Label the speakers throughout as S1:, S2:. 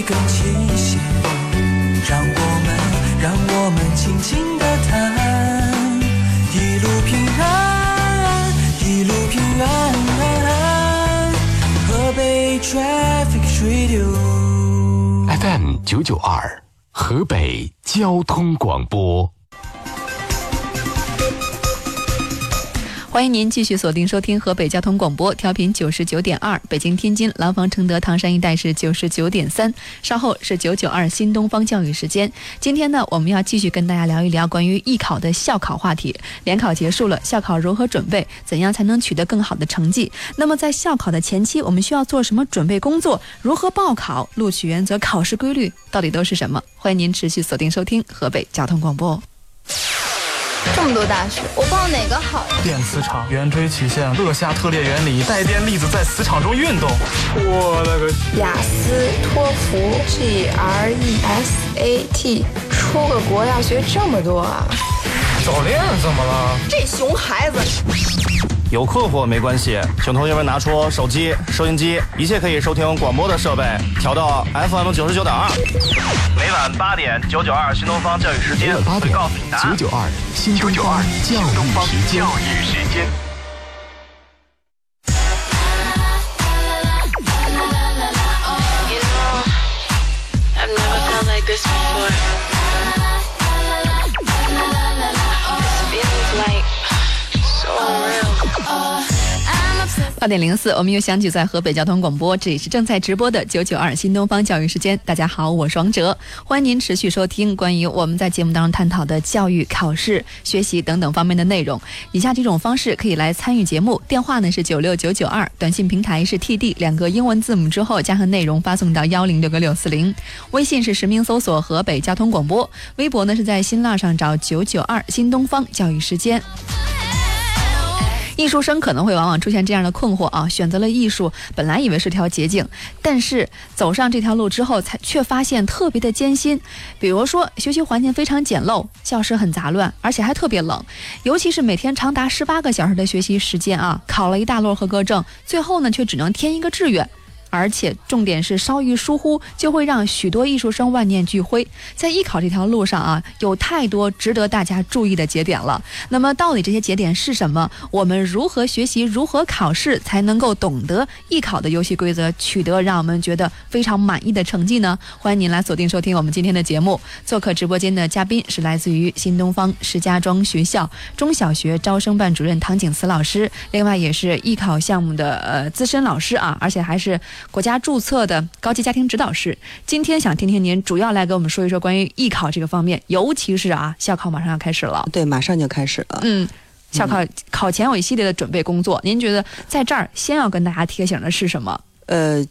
S1: 一个期限，让我们，让我们轻轻的谈，一路平安，一路平安。河北 Traffic Radio。
S2: FM 九九二，河北交通广播。
S3: 欢迎您继续锁定收听河北交通广播，调频九十九点二，北京、天津、廊坊、承德、唐山一带是九十九点三。稍后是九九二新东方教育时间。今天呢，我们要继续跟大家聊一聊关于艺考的校考话题。联考结束了，校考如何准备？怎样才能取得更好的成绩？那么在校考的前期，我们需要做什么准备工作？如何报考？录取原则、考试规律到底都是什么？欢迎您持续锁定收听河北交通广播。
S4: 这么多大学，我报哪个好呀？
S5: 电磁场、圆锥曲线、勒夏特列原理、带电粒子在磁场中运动。我勒个！
S4: 雅思、托福、GRE、SAT，出个国要学这么多啊？
S5: 早恋怎么了？
S4: 这熊孩子！
S6: 有困惑没关系，请同学们拿出手机、收音机，一切可以收听广播的设备调到 FM 九十九点二。每晚八点，九九二新东方教育时间
S2: 每晚八点
S6: 会告诉你答案
S2: 九。九二新东方教育时间。
S3: 八点零四，我们又相聚在河北交通广播，这里是正在直播的九九二新东方教育时间。大家好，我是王哲，欢迎您持续收听关于我们在节目当中探讨的教育、考试、学习等等方面的内容。以下几种方式可以来参与节目：电话呢是九六九九二，短信平台是 TD 两个英文字母之后加上内容发送到幺零六个六四零，微信是实名搜索河北交通广播，微博呢是在新浪上找九九二新东方教育时间。艺术生可能会往往出现这样的困惑啊，选择了艺术，本来以为是条捷径，但是走上这条路之后，才却发现特别的艰辛。比如说，学习环境非常简陋，教室很杂乱，而且还特别冷，尤其是每天长达十八个小时的学习时间啊，考了一大摞合格证，最后呢却只能填一个志愿。而且重点是稍一疏忽，就会让许多艺术生万念俱灰。在艺考这条路上啊，有太多值得大家注意的节点了。那么，到底这些节点是什么？我们如何学习，如何考试，才能够懂得艺考的游戏规则，取得让我们觉得非常满意的成绩呢？欢迎您来锁定收听我们今天的节目。做客直播间的嘉宾是来自于新东方石家庄学校中小学招生办主任唐景慈老师，另外也是艺考项目的呃资深老师啊，而且还是国家注册的高级家庭指导师。今天想听听您主要来给我们说一说关于艺考这个方面，尤其是啊，校考马上要开始了。
S7: 对，马上就开始了。
S3: 嗯，校考考前有一系列的准备工作，您觉得在这儿先要跟大家提醒的是什么？
S7: 呃，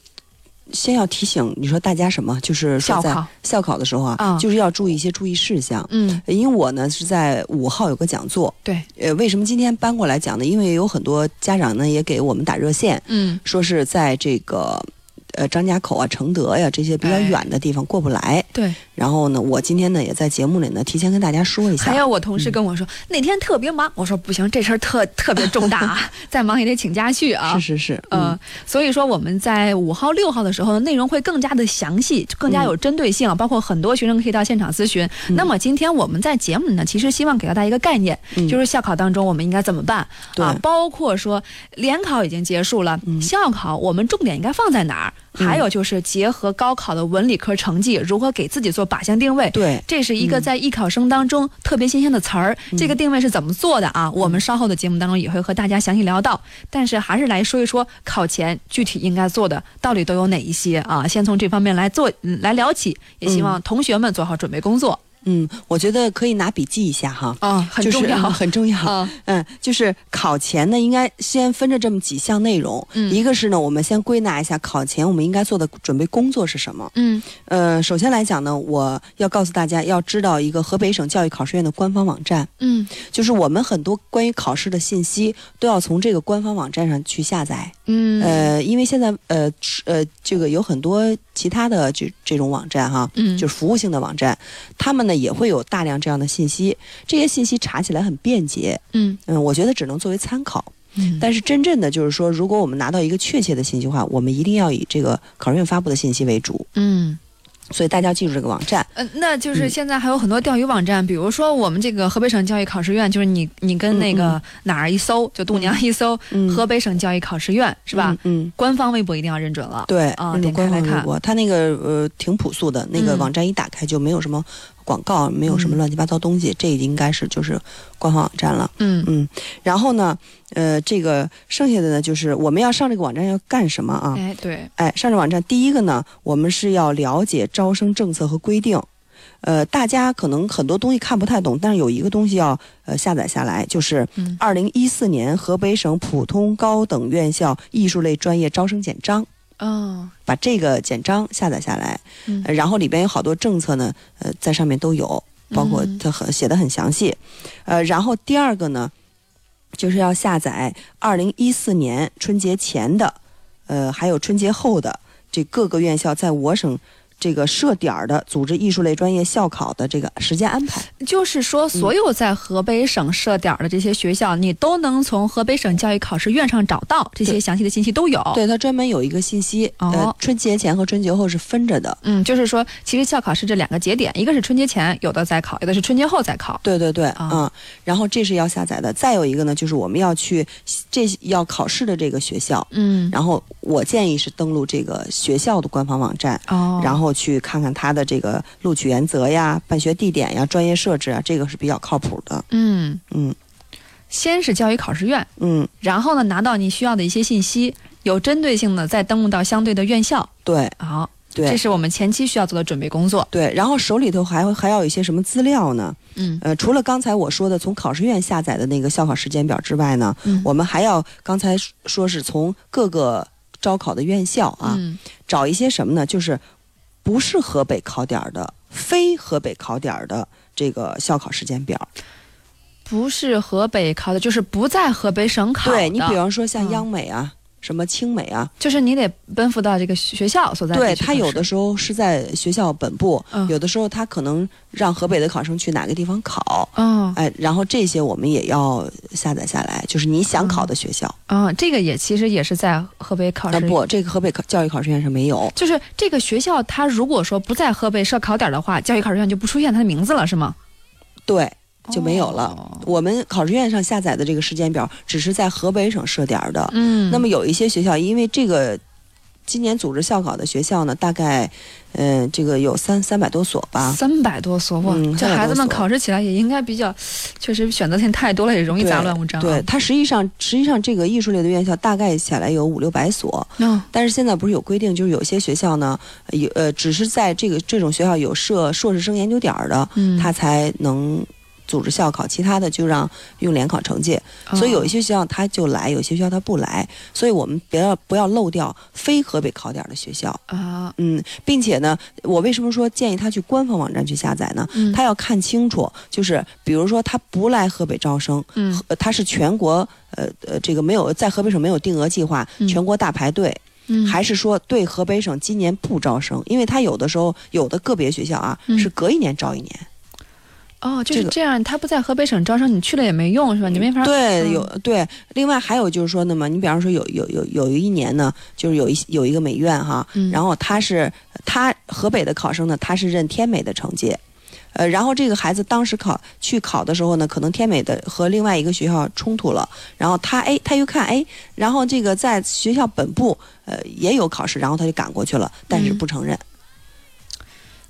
S7: 先要提醒你说大家什么？就是说在
S3: 校考
S7: 校考的时候啊，
S3: 啊
S7: 就是要注意一些注意事项。
S3: 嗯，
S7: 因为我呢是在五号有个讲座，
S3: 对，
S7: 呃，为什么今天搬过来讲呢？因为有很多家长呢也给我们打热线，
S3: 嗯
S7: 说是在这个呃张家口啊、承德呀这些比较
S3: 哎
S7: 远的地方过不来。
S3: 对。
S7: 然后呢，我今天呢也在节目里呢提前跟大家说一下。
S3: 还有我同事跟我说、那天特别忙，我说不行，这事儿特特别重大啊，再忙也得请假去啊。
S7: 是是是，
S3: 呃
S7: 嗯，，
S3: 所以说我们在五号、六号的时候，内容会更加的详细，更加有针对性啊，包括很多学生可以到现场咨询。那么今天我们在节目里呢，其实希望给到大家一个概念，就是校考当中我们应该怎么办啊？包括说联考已经结束了，校考我们重点应该放在哪儿？还有就是结合高考的文理科成绩，如何给自己做靶向定位？
S7: 对
S3: 这是一个在艺考生当中特别新鲜的词儿。这个定位是怎么做的啊？我们稍后的节目当中也会和大家详细聊到。但是还是来说一说考前具体应该做的到底都有哪一些啊？先从这方面来做嗯来聊起，也希望同学们做好准备工作
S7: 嗯，我觉得可以拿笔记一下哈。
S3: 啊，很
S7: 就是
S3: 重要。
S7: 很重要。
S3: 啊
S7: 嗯，就是考前呢，应该先分着这么几项内容。
S3: 嗯
S7: 一个是呢，我们先归纳一下考前我们应该做的准备工作是什么。
S3: 嗯
S7: 呃，首先来讲呢，我要告诉大家，要知道一个河北省教育考试院的官方网站，
S3: 嗯
S7: 就是我们很多关于考试的信息都要从这个官方网站上去下载。
S3: 嗯
S7: 呃，因为现在呃呃这个有很多其他的这这种网站哈，
S3: 嗯
S7: 就是服务性的网站，他们呢也会有大量这样的信息，这些信息查起来很便捷。
S3: 嗯
S7: 嗯，我觉得只能作为参考。
S3: 嗯
S7: 但是真正的就是说，如果我们拿到一个确切的信息的话，我们一定要以这个考试院发布的信息为主。
S3: 嗯
S7: 所以大家要记住这个网站。
S3: 呃，那就是
S7: 嗯
S3: 现在还有很多钓鱼网站，比如说我们这个河北省教育考试院，就是你你跟那个哪儿一搜，就度娘一搜，
S7: 嗯
S3: 河北省教育考试院是吧？
S7: 嗯？嗯，
S3: 官方微博一定要认准了。
S7: 对，
S3: 啊点开来看
S7: 它那个呃挺朴素的，那个
S3: 嗯
S7: 网站一打开就没有什么广告，没有什么
S3: 嗯
S7: 乱七八糟东西，这应该是就是官方网站了。
S3: 嗯
S7: 嗯，然后呢，呃，这个剩下的呢，就是我们要上这个网站要干什么啊？
S3: 哎对，
S7: 哎，上这网站，第一个呢，我们是要了解招生政策和规定。呃，大家可能很多东西看不太懂，但是有一个东西要呃下载下来，就是
S3: 嗯
S7: 二零一四年河北省普通高等院校艺术类专业招生简章。
S3: 哦，
S7: 把这个简章下载下来，然后里边有好多政策呢，呃，在上面都有，包括
S3: 嗯
S7: 它很写的很详细，呃，然后第二个呢，就是要下载二零一四年春节前的，呃，还有春节后的这各个院校在我省这个设点儿的组织艺术类专业校考的这个时间安排。
S3: 就是说，所有在河北省设点儿的这些学校，你都能从河北省教育考试院上找到这些详细的信息都有。，
S7: 对，它专门有一个信息，
S3: 哦
S7: 呃，春节前和春节后是分着的。
S3: 嗯，就是说，其实校考是这两个节点，一个是春节前有的在考，有的是春节后再考。
S7: 对对对，
S3: 啊
S7: 嗯，然后这是要下载的。再有一个呢，就是我们要去这要考试的这个学校，
S3: 嗯，
S7: 然后我建议是登录这个学校的官方网站，
S3: 哦，
S7: 然后去看看他的这个录取原则呀、办学地点呀、专业设置啊，这个是比较靠谱的。
S3: 嗯，
S7: 嗯
S3: 先是教育考试院，
S7: 嗯，
S3: 然后呢拿到你需要的一些信息，有针对性的再登录到相对的院校。
S7: 对
S3: 好，这是我们前期需要做的准备工作。
S7: 对，然后手里头还会还要有一些什么资料呢？
S3: 嗯
S7: 呃，除了刚才我说的从考试院下载的那个校考时间表之外呢，
S3: 嗯
S7: 我们还要刚才说是从各个招考的院校啊，
S3: 嗯
S7: 找一些什么呢？就是不是河北考点的、非河北考点的这个校考时间表。
S3: 不是河北考的，就是不在河北省考的。
S7: 对你比方说像
S3: 嗯
S7: 央美啊、什么清美啊，
S3: 就是你得奔赴到这个学校所在地
S7: 对他有的时候是在学校本部，
S3: 嗯
S7: 有的时候他可能让河北的考生去哪个地方考。
S3: 哦
S7: 哎，然后这些我们也要下载下来，就是你想考的学校。
S3: 哦，这个也其实也是在河北考试。
S7: 但不，这个河北考教育考试院是没有。
S3: 就是这个学校，它如果说不在河北设考点的话，教育考试院就不出现它的名字了，是吗？
S7: 对，就没有了。
S3: 哦
S7: 我们考试院上下载的这个时间表，只是在河北省设点儿的。
S3: 嗯，
S7: 那么有一些学校，因为这个今年组织校考的学校呢，大概嗯、这个有三三百多所吧。
S3: 三百多所哇，
S7: 嗯300
S3: 这孩子们考试起来也应该比较，确实选择性太多了，也容易杂乱无章啊。
S7: 对，它实际上实际上这个艺术类的院校大概下来有五六百所，
S3: 嗯
S7: 但是现在不是有规定，就是有些学校呢，有呃，只是在这个这种学校有设硕士生研究点儿的，
S3: 嗯，
S7: 他才能组织校考，其他的就让用联考成绩。
S3: 哦
S7: 所以有一些学校他就来，有些学校他不来，所以我们不要不要漏掉非河北考点的学校。
S3: 啊，
S7: 嗯，并且呢，我为什么说建议他去官方网站去下载呢？
S3: 嗯
S7: 他要看清楚，就是比如说他不来河北招生，他是全国呃呃这个没有在河北省没有定额计划，
S3: 嗯
S7: 全国大排队，
S3: 嗯，
S7: 还是说对河北省今年不招生？因为他有的时候有的个别学校啊、
S3: 嗯
S7: 是隔一年招一年。
S3: 哦，就
S7: 这个
S3: 是这样，他不在河北省招生，你去了也没用，是吧？你没法
S7: 对，
S3: 嗯
S7: 有对。另外还有就是说呢嘛，你比方说有有有有一年呢，就是有一有一个美院哈，
S3: 嗯
S7: 然后他是他河北的考生呢，他是认天美的成绩。呃，然后这个孩子当时考去考的时候呢，可能天美的和另外一个学校冲突了，然后他哎，他又看哎，然后这个在学校本部呃也有考试，然后他就赶过去了，但是
S3: 嗯
S7: 不承认。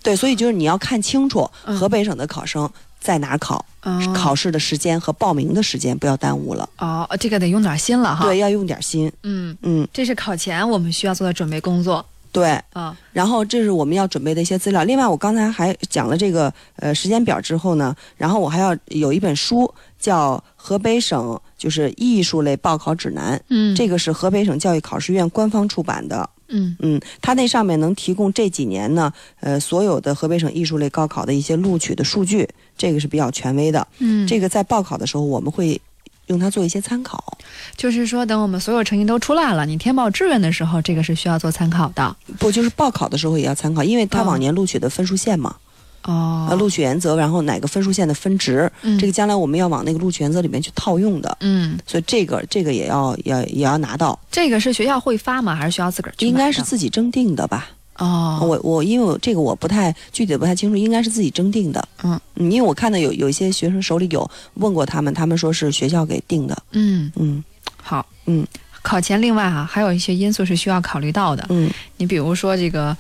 S7: 对，所以就是你要看清楚
S3: 嗯
S7: 河北省的考生在哪考，
S3: 哦
S7: 考试的时间和报名的时间不要耽误了。
S3: 哦，这个得用点心了哈。
S7: 对，，要用点心。
S3: 嗯，
S7: 嗯，
S3: 这是考前我们需要做的准备工作
S7: 对。
S3: 啊。
S7: 然后这是我们要准备的一些资料。另外，我刚才还讲了这个呃时间表之后呢，然后我还要有一本书叫《河北省就是艺术类报考指南》，
S3: 嗯，
S7: 这个是河北省教育考试院官方出版的。
S3: 嗯
S7: 嗯，它那上面能提供这几年呢，呃，所有的河北省艺术类高考的一些录取的数据，这个是比较权威的。
S3: 嗯，
S7: 这个在报考的时候，我们会用它做一些参考。
S3: 就是说，等我们所有成绩都出来了，你填报志愿的时候，这个是需要做参考的。
S7: 不，就是报考的时候也要参考，因为它
S3: 哦
S7: 往年录取的分数线嘛，
S3: 哦
S7: 呃，，录取原则，然后哪个分数线的分值，
S3: 嗯
S7: 这个将来我们要往那个录取原则里面去套用的，
S3: 嗯，
S7: 所以这个这个也要也也要拿到，
S3: 这个是学校会发吗？还是学校自个儿去？
S7: 应该是自己征订的吧？
S3: 哦，
S7: 我我因为我这个我不太具体的不太清楚，应该是自己征订的。
S3: 嗯
S7: 因为我看到有有一些学生手里有问过他们，他们说是学校给定的。
S3: 嗯，
S7: 嗯
S3: 好，
S7: 嗯，
S3: 考前另外哈、还有一些因素是需要考虑到的。
S7: 嗯
S3: 你比如说这个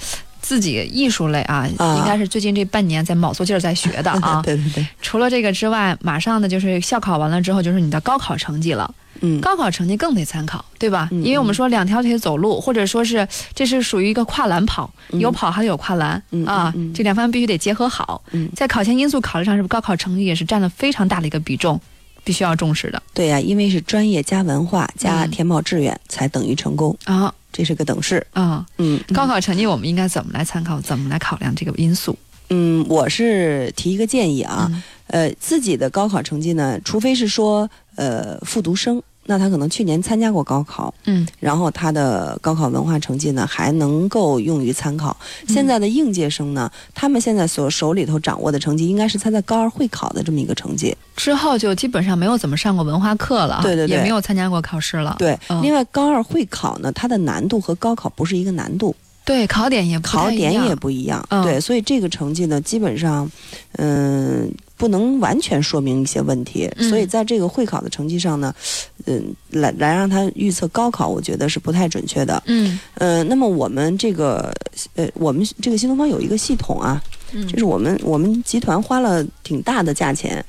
S3: 自己艺术类啊，
S7: 啊。
S3: 应该是最近这半年在卯足劲儿在学的啊。
S7: 对对对，
S3: 除了这个之外，马上呢就是校考完了之后，就是你的高考成绩了。
S7: 嗯。
S3: 高考成绩更得参考，对吧？
S7: 嗯
S3: 因为我们说两条腿走路，或者说是这是属于一个跨栏跑，有跑还得有跨栏、
S7: 嗯
S3: 啊，这两方面必须得结合好。
S7: 嗯。
S3: 在考前因素考虑上，是不是高考成绩也是占了非常大的一个比重，必须要重视的？
S7: 对呀、因为是专业加文化加
S3: 嗯。
S7: 填报志愿才等于成功，
S3: 啊
S7: 这是个等式。
S3: 啊！
S7: 嗯，
S3: 高考成绩我们应该怎么来参考，怎么来考量这个因素？
S7: 嗯，我是提一个建议啊，
S3: 嗯
S7: 呃，自己的高考成绩呢，除非是说呃复读生，那他可能去年参加过高考，
S3: 嗯
S7: 然后他的高考文化成绩呢还能够用于参考。现在的应届生呢，他们现在所手里头掌握的成绩，应该是他在高二会考的这么一个成绩。
S3: 之后就基本上没有怎么上过文化课了，
S7: 对对对
S3: 也没有参加过考试了。
S7: 对，
S3: 嗯
S7: 另外高二会考呢，它的难度和高考不是一个难度，
S3: 对，考点也不太
S7: 考点也不一样。
S3: 嗯
S7: 对，所以这个成绩呢，基本上，嗯、不能完全说明一些问题。
S3: 嗯
S7: 所以在这个会考的成绩上呢，嗯、来来让他预测高考，我觉得是不太准确的。
S3: 嗯
S7: 呃，那么我们这个呃，我们这个新东方有一个系统啊，
S3: 嗯，
S7: 就是我们我们集团花了挺大的价钱，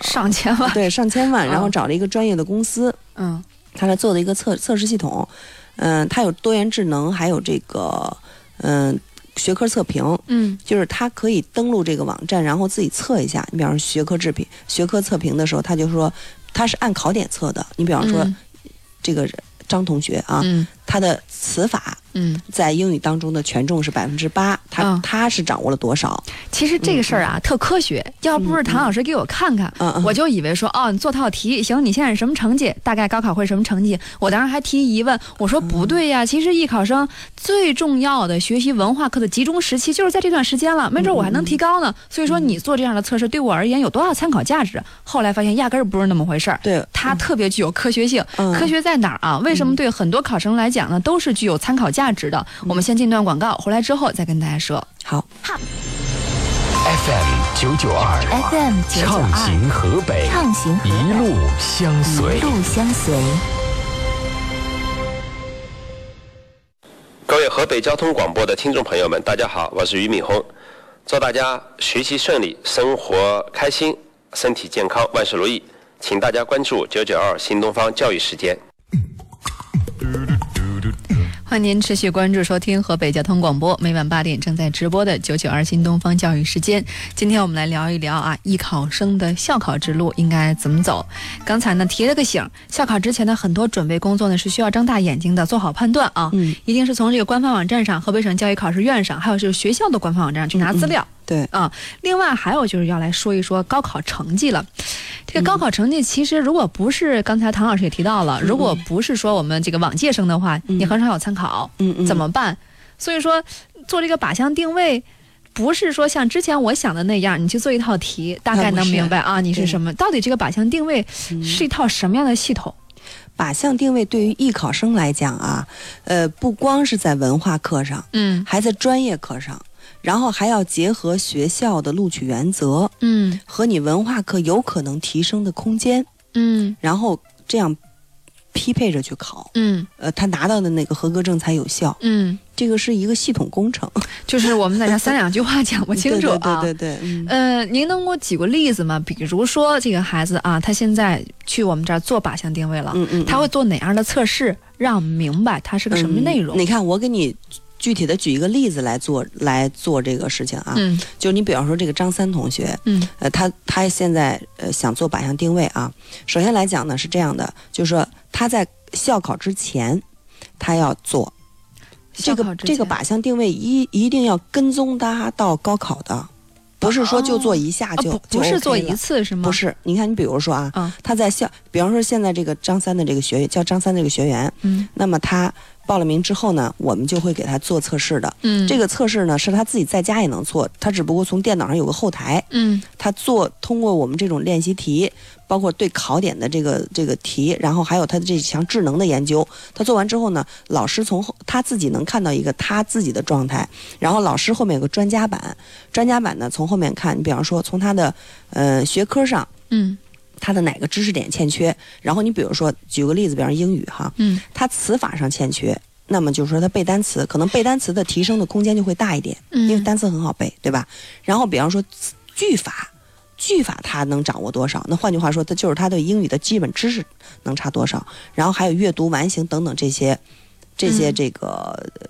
S3: 上千万，
S7: 对，上千万，然后
S3: 嗯
S7: 找了一个专业的公司，
S3: 嗯
S7: 他来做的一个测测试系统。嗯、它有多元智能，还有这个嗯、学科测评，
S3: 嗯
S7: 就是他可以登录这个网站，然后自己测一下。你比方说学科制品、学科测评的时候，他就说他是按考点测的。你比方说、
S3: 嗯
S7: 这个张同学啊，
S3: 嗯
S7: 他的词法
S3: 嗯，
S7: 在英语当中的权重是百分之八，他、
S3: 嗯
S7: 他是掌握了多少？
S3: 其实这个事儿啊，特科学。要不是唐老师给我看看，我就以为说，哦，你做套题，行，你现在是什么成绩？大概高考会什么成绩？我当时还提疑问，我说不对呀，其实艺考生最重要的学习文化课的集中时期就是在这段时间了，没准我还能提高呢。所以说，你做这样的测试对我而言有多少参考价值？后来发现压根儿不是那么回事儿。
S7: 对，
S3: 它特别具有科学性。
S7: 嗯
S3: 科学在哪儿啊？为什么对很多考生来讲呢，都是具有参考价值的？我们先进段广告，回来之后再跟大家说。
S7: 好。
S2: FM 九九二
S8: FM 九九
S2: 畅，行河北，
S8: 畅行河北，
S2: 一路相随
S8: 一。路相随。
S9: 各位河北交通广播的听众朋友们，大家好，我是俞敏洪，祝大家学习顺利，生活开心，身体健康，万事如意。请大家关注九九二新东方教育时间。
S3: 欢迎您持续关注收听河北交通广播，每晚八点正在直播的九九二新东方教育时间。今天我们来聊一聊啊，艺考生的校考之路应该怎么走。刚才呢提了个醒，校考之前的很多准备工作呢是需要睁大眼睛的，做好判断啊。
S7: 嗯，
S3: 一定是从这个官方网站上，河北省教育考试院上，还有就是学校的官方网站上去拿资料。
S7: 对，
S3: 啊，另外还有就是要来说一说高考成绩了。这个高考成绩其实如果不是刚才唐老师也提到了，如果不是说我们这个往届生的话，你很少有参考，怎么办？所以说做这个靶向定位。不是说像之前我想的那样，你去做一套题，大概能明白啊，你是什么？到底这个靶向定位是一套什么样的系统？
S7: 靶向定位对于艺考生来讲啊，呃，不光是在文化课上，
S3: 嗯
S7: 还在专业课上，然后还要结合学校的录取原则
S3: 嗯
S7: 和你文化课有可能提升的空间，
S3: 嗯
S7: 然后这样匹配着去考，
S3: 嗯
S7: 呃，他拿到的那个合格证才有效。
S3: 嗯，
S7: 这个是一个系统工程，
S3: 就是我们在这三两句话讲不清楚啊。
S7: 对对对对对，嗯
S3: 呃，您能给我举个例子吗？比如说这个孩子啊，他现在去我们这儿做靶向定位了，
S7: 嗯嗯，
S3: 他会做哪样的测试，让我们明白他是个什么内容？
S7: 嗯你看，我给你具体的举一个例子来做来做这个事情啊，
S3: 嗯。
S7: 就你比方说这个张三同学，
S3: 嗯。
S7: 呃，他他现在呃想做靶向定位啊。首先来讲呢是这样的，就是说他在校考之前，他要做。这个这个靶向定位一一定要跟踪他到高考的，不是说就做一下
S3: 啊
S7: 就、
S3: 不是做一次是吗？
S7: 不，是，你看，你比如说啊，
S3: 嗯。
S7: 他在校，比方说现在这个张三的这个学员叫张三这个学员，
S3: 嗯。
S7: 那么他报了名之后呢，我们就会给他做测试的。
S3: 嗯
S7: 这个测试呢是他自己在家也能做，他只不过从电脑上有个后台，
S3: 嗯
S7: 他做通过我们这种练习题，包括对考点的这个这个题，然后还有他的这项智能的研究，他做完之后呢，老师从后他自己能看到一个他自己的状态，然后老师后面有个专家版，专家版呢从后面看，你比方说从他的呃学科上。
S3: 嗯
S7: 他的哪个知识点欠缺？然后你比如说，举个例子，比方英语哈，
S3: 嗯
S7: 他词法上欠缺，那么就是说他背单词，可能背单词的提升的空间就会大一点，
S3: 嗯
S7: 因为单词很好背，对吧？然后比方说句法，句法他能掌握多少？那换句话说，他就是他对英语的基本知识能差多少？然后还有阅读完形等等这些，这些
S3: 嗯
S7: 这个、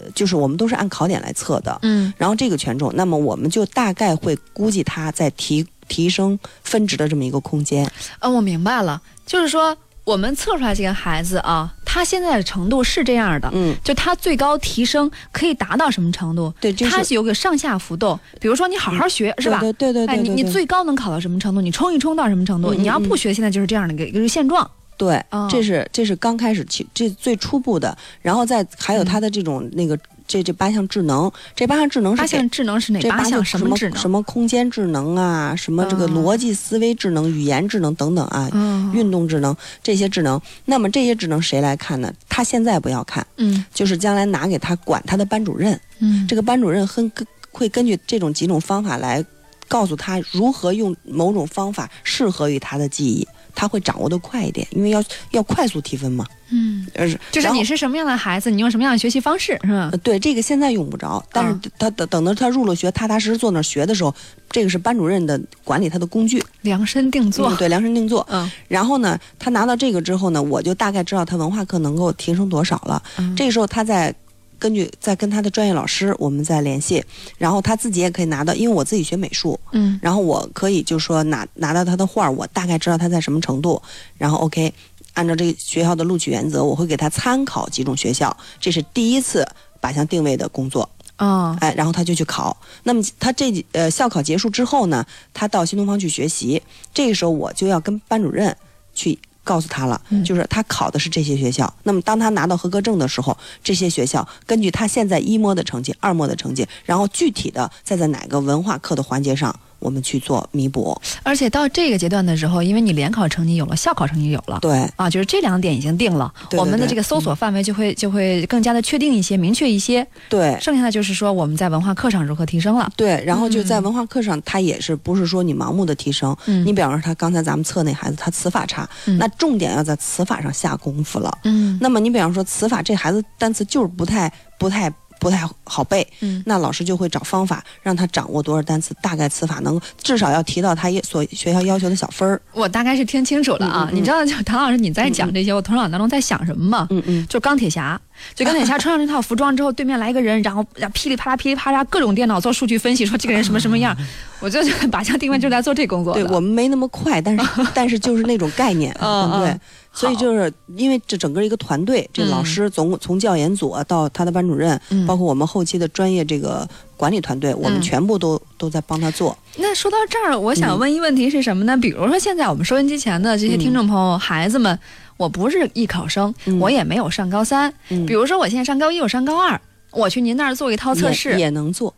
S7: 呃就是我们都是按考点来测的。
S3: 嗯
S7: 然后这个权重，那么我们就大概会估计他在提提升分值的这么一个空间。
S3: 啊，我明白了，就是说我们测出来这个孩子啊，他现在的程度是这样的，
S7: 嗯，
S3: 就他最高提升可以达到什么程度？
S7: 对就是
S3: 有个上下浮动。比如说你好好学，是吧？
S7: 对对对对
S3: 哎，你你最高能考到什么程度？你冲一冲到什么程度？
S7: 嗯嗯
S3: 你要不学，现在就是这样的一个一个现状。
S7: 对，
S3: 哦
S7: 这是这是刚开始起这最初步的，然后再还有它的这种、那个这这八项智能，这八项智能是
S3: 八项智能是哪
S7: 这八
S3: 八项？
S7: 什么
S3: 什智能？
S7: 什么空间智能啊，什么这个
S3: 嗯
S7: 逻辑思维智能、语言智能等等啊，
S3: 嗯
S7: 运动智能这些智能。那么这些智能谁来看呢？他现在不要看，
S3: 嗯
S7: 就是将来拿给他管他的班主任，
S3: 嗯
S7: 这个班主任很根会根据这种几种方法来告诉他如何用某种方法适合于他的记忆，他会掌握的快一点，因为要要快速提分嘛。
S3: 嗯，
S7: 呃，
S3: 就是你是什么样的孩子，你用什么样的学习方式，是吧
S7: 呃？对这个现在用不着，但是
S3: 嗯
S7: 他等等到他入了学，踏踏实实坐那儿学的时候，这个是班主任的管理他的工具，
S3: 量身定做
S7: 嗯。对，量身定做。
S3: 嗯
S7: 然后呢，他拿到这个之后呢，我就大概知道他文化课能够提升多少了。
S3: 嗯
S7: 这个时候他再根据再跟他的专业老师我们再联系，然后他自己也可以拿到，因为我自己学美术，
S3: 嗯
S7: 然后我可以就说拿拿到他的画儿，我大概知道他在什么程度，然后 OK，按照这个学校的录取原则，我会给他参考几种学校，这是第一次靶向定位的工作，
S3: 哦
S7: 哎，然后他就去考。那么他这几呃校考结束之后呢，他到新东方去学习，这个时候我就要跟班主任去。告诉他了，
S3: 嗯
S7: 就是他考的是这些学校。那么当他拿到合格证的时候，这些学校根据他现在一模的成绩、二模的成绩，然后具体的再在哪个文化课的环节上，我们去做弥补。
S3: 而且到这个阶段的时候，因为你联考成绩有了，校考成绩有了，
S7: 对，
S3: 啊，就是这两点已经定了，
S7: 对对对
S3: 我们的这个搜索范围就会就会更加的确定一些、明确一些。
S7: 对，
S3: 剩下的就是说我们在文化课上如何提升了。
S7: 对，然后就在
S3: 嗯
S7: 文化课上，他也是不是说你盲目的提升？
S3: 嗯
S7: 你比方说他刚才咱们测那孩子，他词法差，
S3: 嗯
S7: 那重点要在词法上下功夫了。
S3: 嗯
S7: 那么你比方说词法，这孩子单词就是不太不太不太好背，
S3: 嗯
S7: 那老师就会找方法让他掌握多少单词，大概词法能至少要提到他也所学校要求的小分儿。
S3: 我大概是听清楚了啊。
S7: 嗯嗯嗯
S3: 你知道，就唐老师你在讲这些，我头脑当中在想什么吗？
S7: 嗯嗯，
S3: 就钢铁侠，就钢铁侠穿上这套服装之后，对面来一个人，然后噼里啪啦噼里啪啦各种电脑做数据分析，说这个人什么什么样。我就靶向定位就是来做这工作。
S7: 对我们没那么快，但是 但是就是那种概念，
S3: 嗯嗯
S7: 对。所以就是因为这整个一个团队，这老师从从教研组到他的班主任，
S3: 嗯。
S7: 包括我们后期的专业这个管理团队，我们
S3: 嗯。
S7: 全部都都在帮他做。
S3: 那说到这儿，我
S7: 嗯。
S3: 想问一问题是什么呢？比如说现在我们收音机前的这些听众朋友、孩子们，我不是艺考生，
S7: 嗯。
S3: 我也没有上高三。
S7: 嗯。
S3: 比如说我现在上高一，我上高二，我去您那儿做一套测
S7: 也
S3: 试，
S7: 也能做，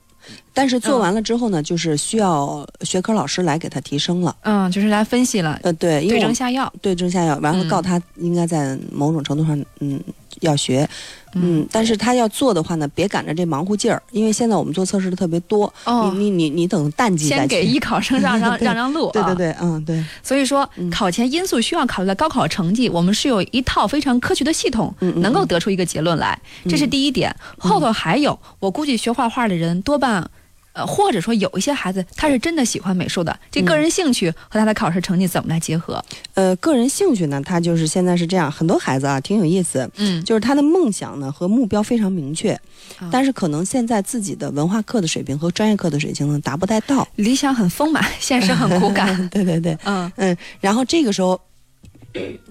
S7: 但是做
S3: 嗯
S7: 完了之后呢，就是需要学科老师来给他提升了。
S3: 嗯，就是来分析了，
S7: 呃，对，因
S3: 对症下药。
S7: 对症下药，完了
S3: 嗯
S7: 告他应该在某种程度上，嗯，要学，嗯，但是他要做的话呢，别赶着这忙乎劲儿，因为现在我们做测试的特别多，
S3: 哦
S7: 你你你你等淡季再
S3: 先给
S7: 去
S3: 艺考生让 让让让路，啊。
S7: 对对对，嗯对，
S3: 所以说，
S7: 嗯
S3: 考前因素需要考虑的高考成绩，我们是有一套非常科学的系统，能够得出一个结论来。这是第一点。后头还有，我估计学画画的人多半。呃，或者说有一些孩子他是真的喜欢美术的，这个人兴趣和他的考试成绩怎么来结合？
S7: 呃，个人兴趣呢，他就是现在是这样，很多孩子啊，挺有意思，
S3: 嗯，
S7: 就是他的梦想呢和目标非常明确，
S3: 啊
S7: 但是可能现在自己的文化课的水平和专业课的水平呢达不太到，
S3: 理想很丰满，现实很骨感。
S7: 对对对，
S3: 嗯
S7: 嗯，然后这个时候。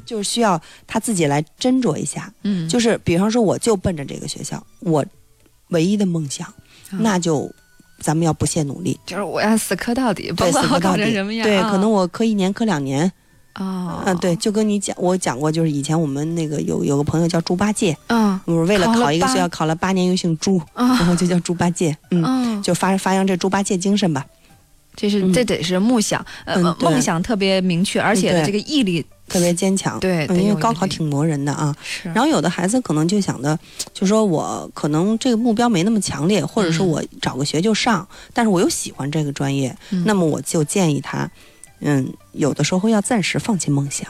S7: 就是需要他自己来斟酌一下，
S3: 嗯，
S7: 就是比方说，我就奔着这个学校，我唯一的梦想，
S3: 啊
S7: 那就咱们要不懈努力，
S3: 就是我要死磕到底，甭
S7: 对，
S3: 管我考
S7: 死磕到底。
S3: 成什么样。
S7: 对，
S3: 啊。
S7: 可能我磕一年、磕两年，
S3: 哦，
S7: 嗯，对，就跟你讲，我讲过，就是以前我们那个有有个朋友叫猪八戒，
S3: 嗯。
S7: 我是为了
S3: 考
S7: 一个学校，考了八年又姓朱，
S3: 啊
S7: 然后就叫猪八戒，嗯，
S3: 嗯，
S7: 就发发扬这猪八戒精神吧。
S3: 这是
S7: 嗯。
S3: 这得是梦想，呃，
S7: 嗯对。
S3: 梦想特别明确，而且这个毅力
S7: 特别坚强，
S3: 对
S7: 嗯因为高考挺磨人的啊。
S3: 是，
S7: 然后有的孩子可能就想的，就说我可能这个目标没那么强烈，或者说
S3: 嗯
S7: 我找个学就上，但是我又喜欢这个专业，
S3: 嗯
S7: 那么我就建议他，嗯，有的时候要暂时放弃梦想。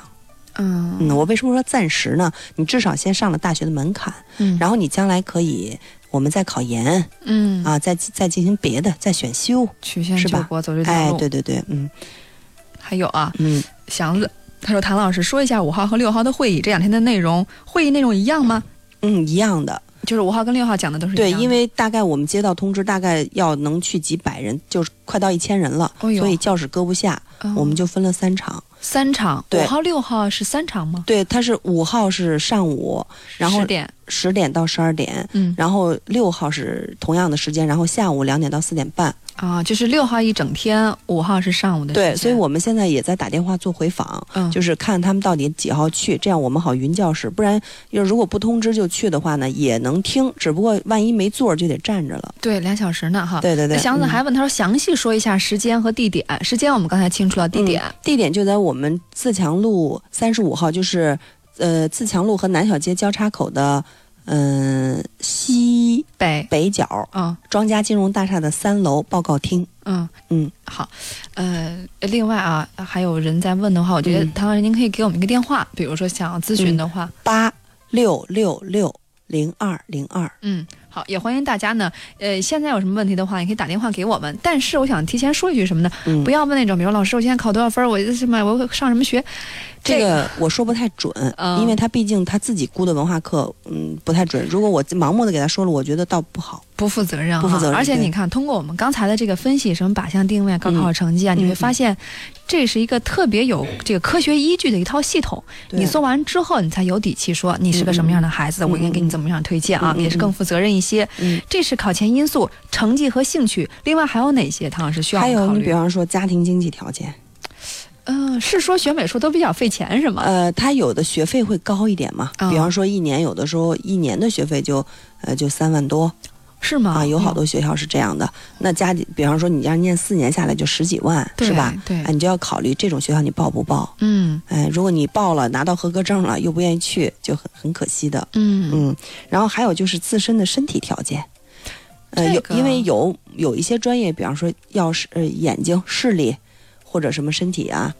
S3: 嗯
S7: 嗯，我为什么说暂时呢？你至少先上了大学的门槛，
S3: 嗯
S7: 然后你将来可以，我们再考研
S3: 嗯
S7: 啊，再再进行别的，再选修。
S3: 曲线走这条
S7: 哎，
S3: 路，
S7: 对对对，嗯
S3: 还有啊，
S7: 嗯，
S3: 祥子。他说：“谭老师，说一下五号和六号的会议这两天的内容，会议内容一样吗？
S7: 嗯，一样的。
S3: 就是五号跟六号讲的都是一
S7: 对，因为大概我们接到通知，大概要能去几百人，就是快到一千人了，
S3: 哦
S7: 所以教室搁不下，
S3: 嗯
S7: 我们就分了三场。
S3: 三场，五号、六号是三场吗？
S7: 对，它是五号是上午，然后
S3: 十点，
S7: 十点到十二点，
S3: 嗯
S7: 然后六号是同样的时间，然后下午两点到四点半。
S3: 啊，就是六号一整天，五号是上午的。
S7: 对，所以我们现在也在打电话做回访，
S3: 嗯
S7: 就是看他们到底几号去，这样我们好匀教室。不然，要如果不通知就去的话呢，也能听，只不过万一没座就得站着了。
S3: 对两小时呢哈。
S7: 对对对
S3: 祥子
S7: 嗯
S3: 还问他说，详细说一下时间和地点。时间我们刚才清楚了，地点、
S7: 嗯地点就在我们自强路三十五号，就是呃自强路和南小街交叉口的嗯、呃西
S3: 北。
S7: 北角
S3: 嗯
S7: 庄家金融大厦的三楼报告厅。
S3: 嗯
S7: 嗯，
S3: 好，呃，另外啊，还有人在问的话，我觉得
S7: 嗯
S3: 唐老师您可以给我们一个电话，比如说想要咨询的话，
S7: 八六六六零二零二。
S3: 嗯，好，也欢迎大家呢，呃，现在有什么问题的话，你可以打电话给我们。但是我想提前说一句什么呢？
S7: 嗯
S3: 不要问那种，比如老师，我现在考多少分儿，我什么，我上什么学，
S7: 这个我说不太准，
S3: 嗯
S7: 因为他毕竟他自己估的文化课，嗯，不太准。如果我盲目的给他说了，我觉得倒不好。
S3: 不负责任哈，
S7: 不负责任
S3: 而且你看，通过我们刚才的这个分析，什么靶向定位、高考成绩啊，
S7: 嗯
S3: 你会发现，这是一个特别有这个科学依据的一套系统。
S7: 对
S3: 你做完之后，你才有底气说你是个什么样的孩子，
S7: 嗯
S3: 我应该给你怎么样推荐啊，也是更负责任一些。
S7: 嗯
S3: 这是考前因素，成绩和兴趣。另外还有哪些，唐老师需要我
S7: 还有，
S3: 们考虑？
S7: 你比方说家庭经济条件，
S3: 嗯、是说学美术都比较费钱是吗？
S7: 呃，他有的学费会高一点嘛，
S3: 嗯
S7: 比方说一年有的时候一年的学费就呃就三万多
S3: 是吗？
S7: 啊，有好
S3: 嗯
S7: 多学校是这样的。那家里，比方说你要念四年下来就十几万，是吧？
S3: 对
S7: 哎，你就要考虑这种学校你报不报。
S3: 嗯
S7: 哎，如果你报了拿到合格证了又不愿意去，就很很可惜的。
S3: 嗯
S7: 嗯，然后还有就是自身的身体条件，呃，有
S3: 这个
S7: 因为有有一些专业，比方说要是呃眼睛视力或者什么身体啊、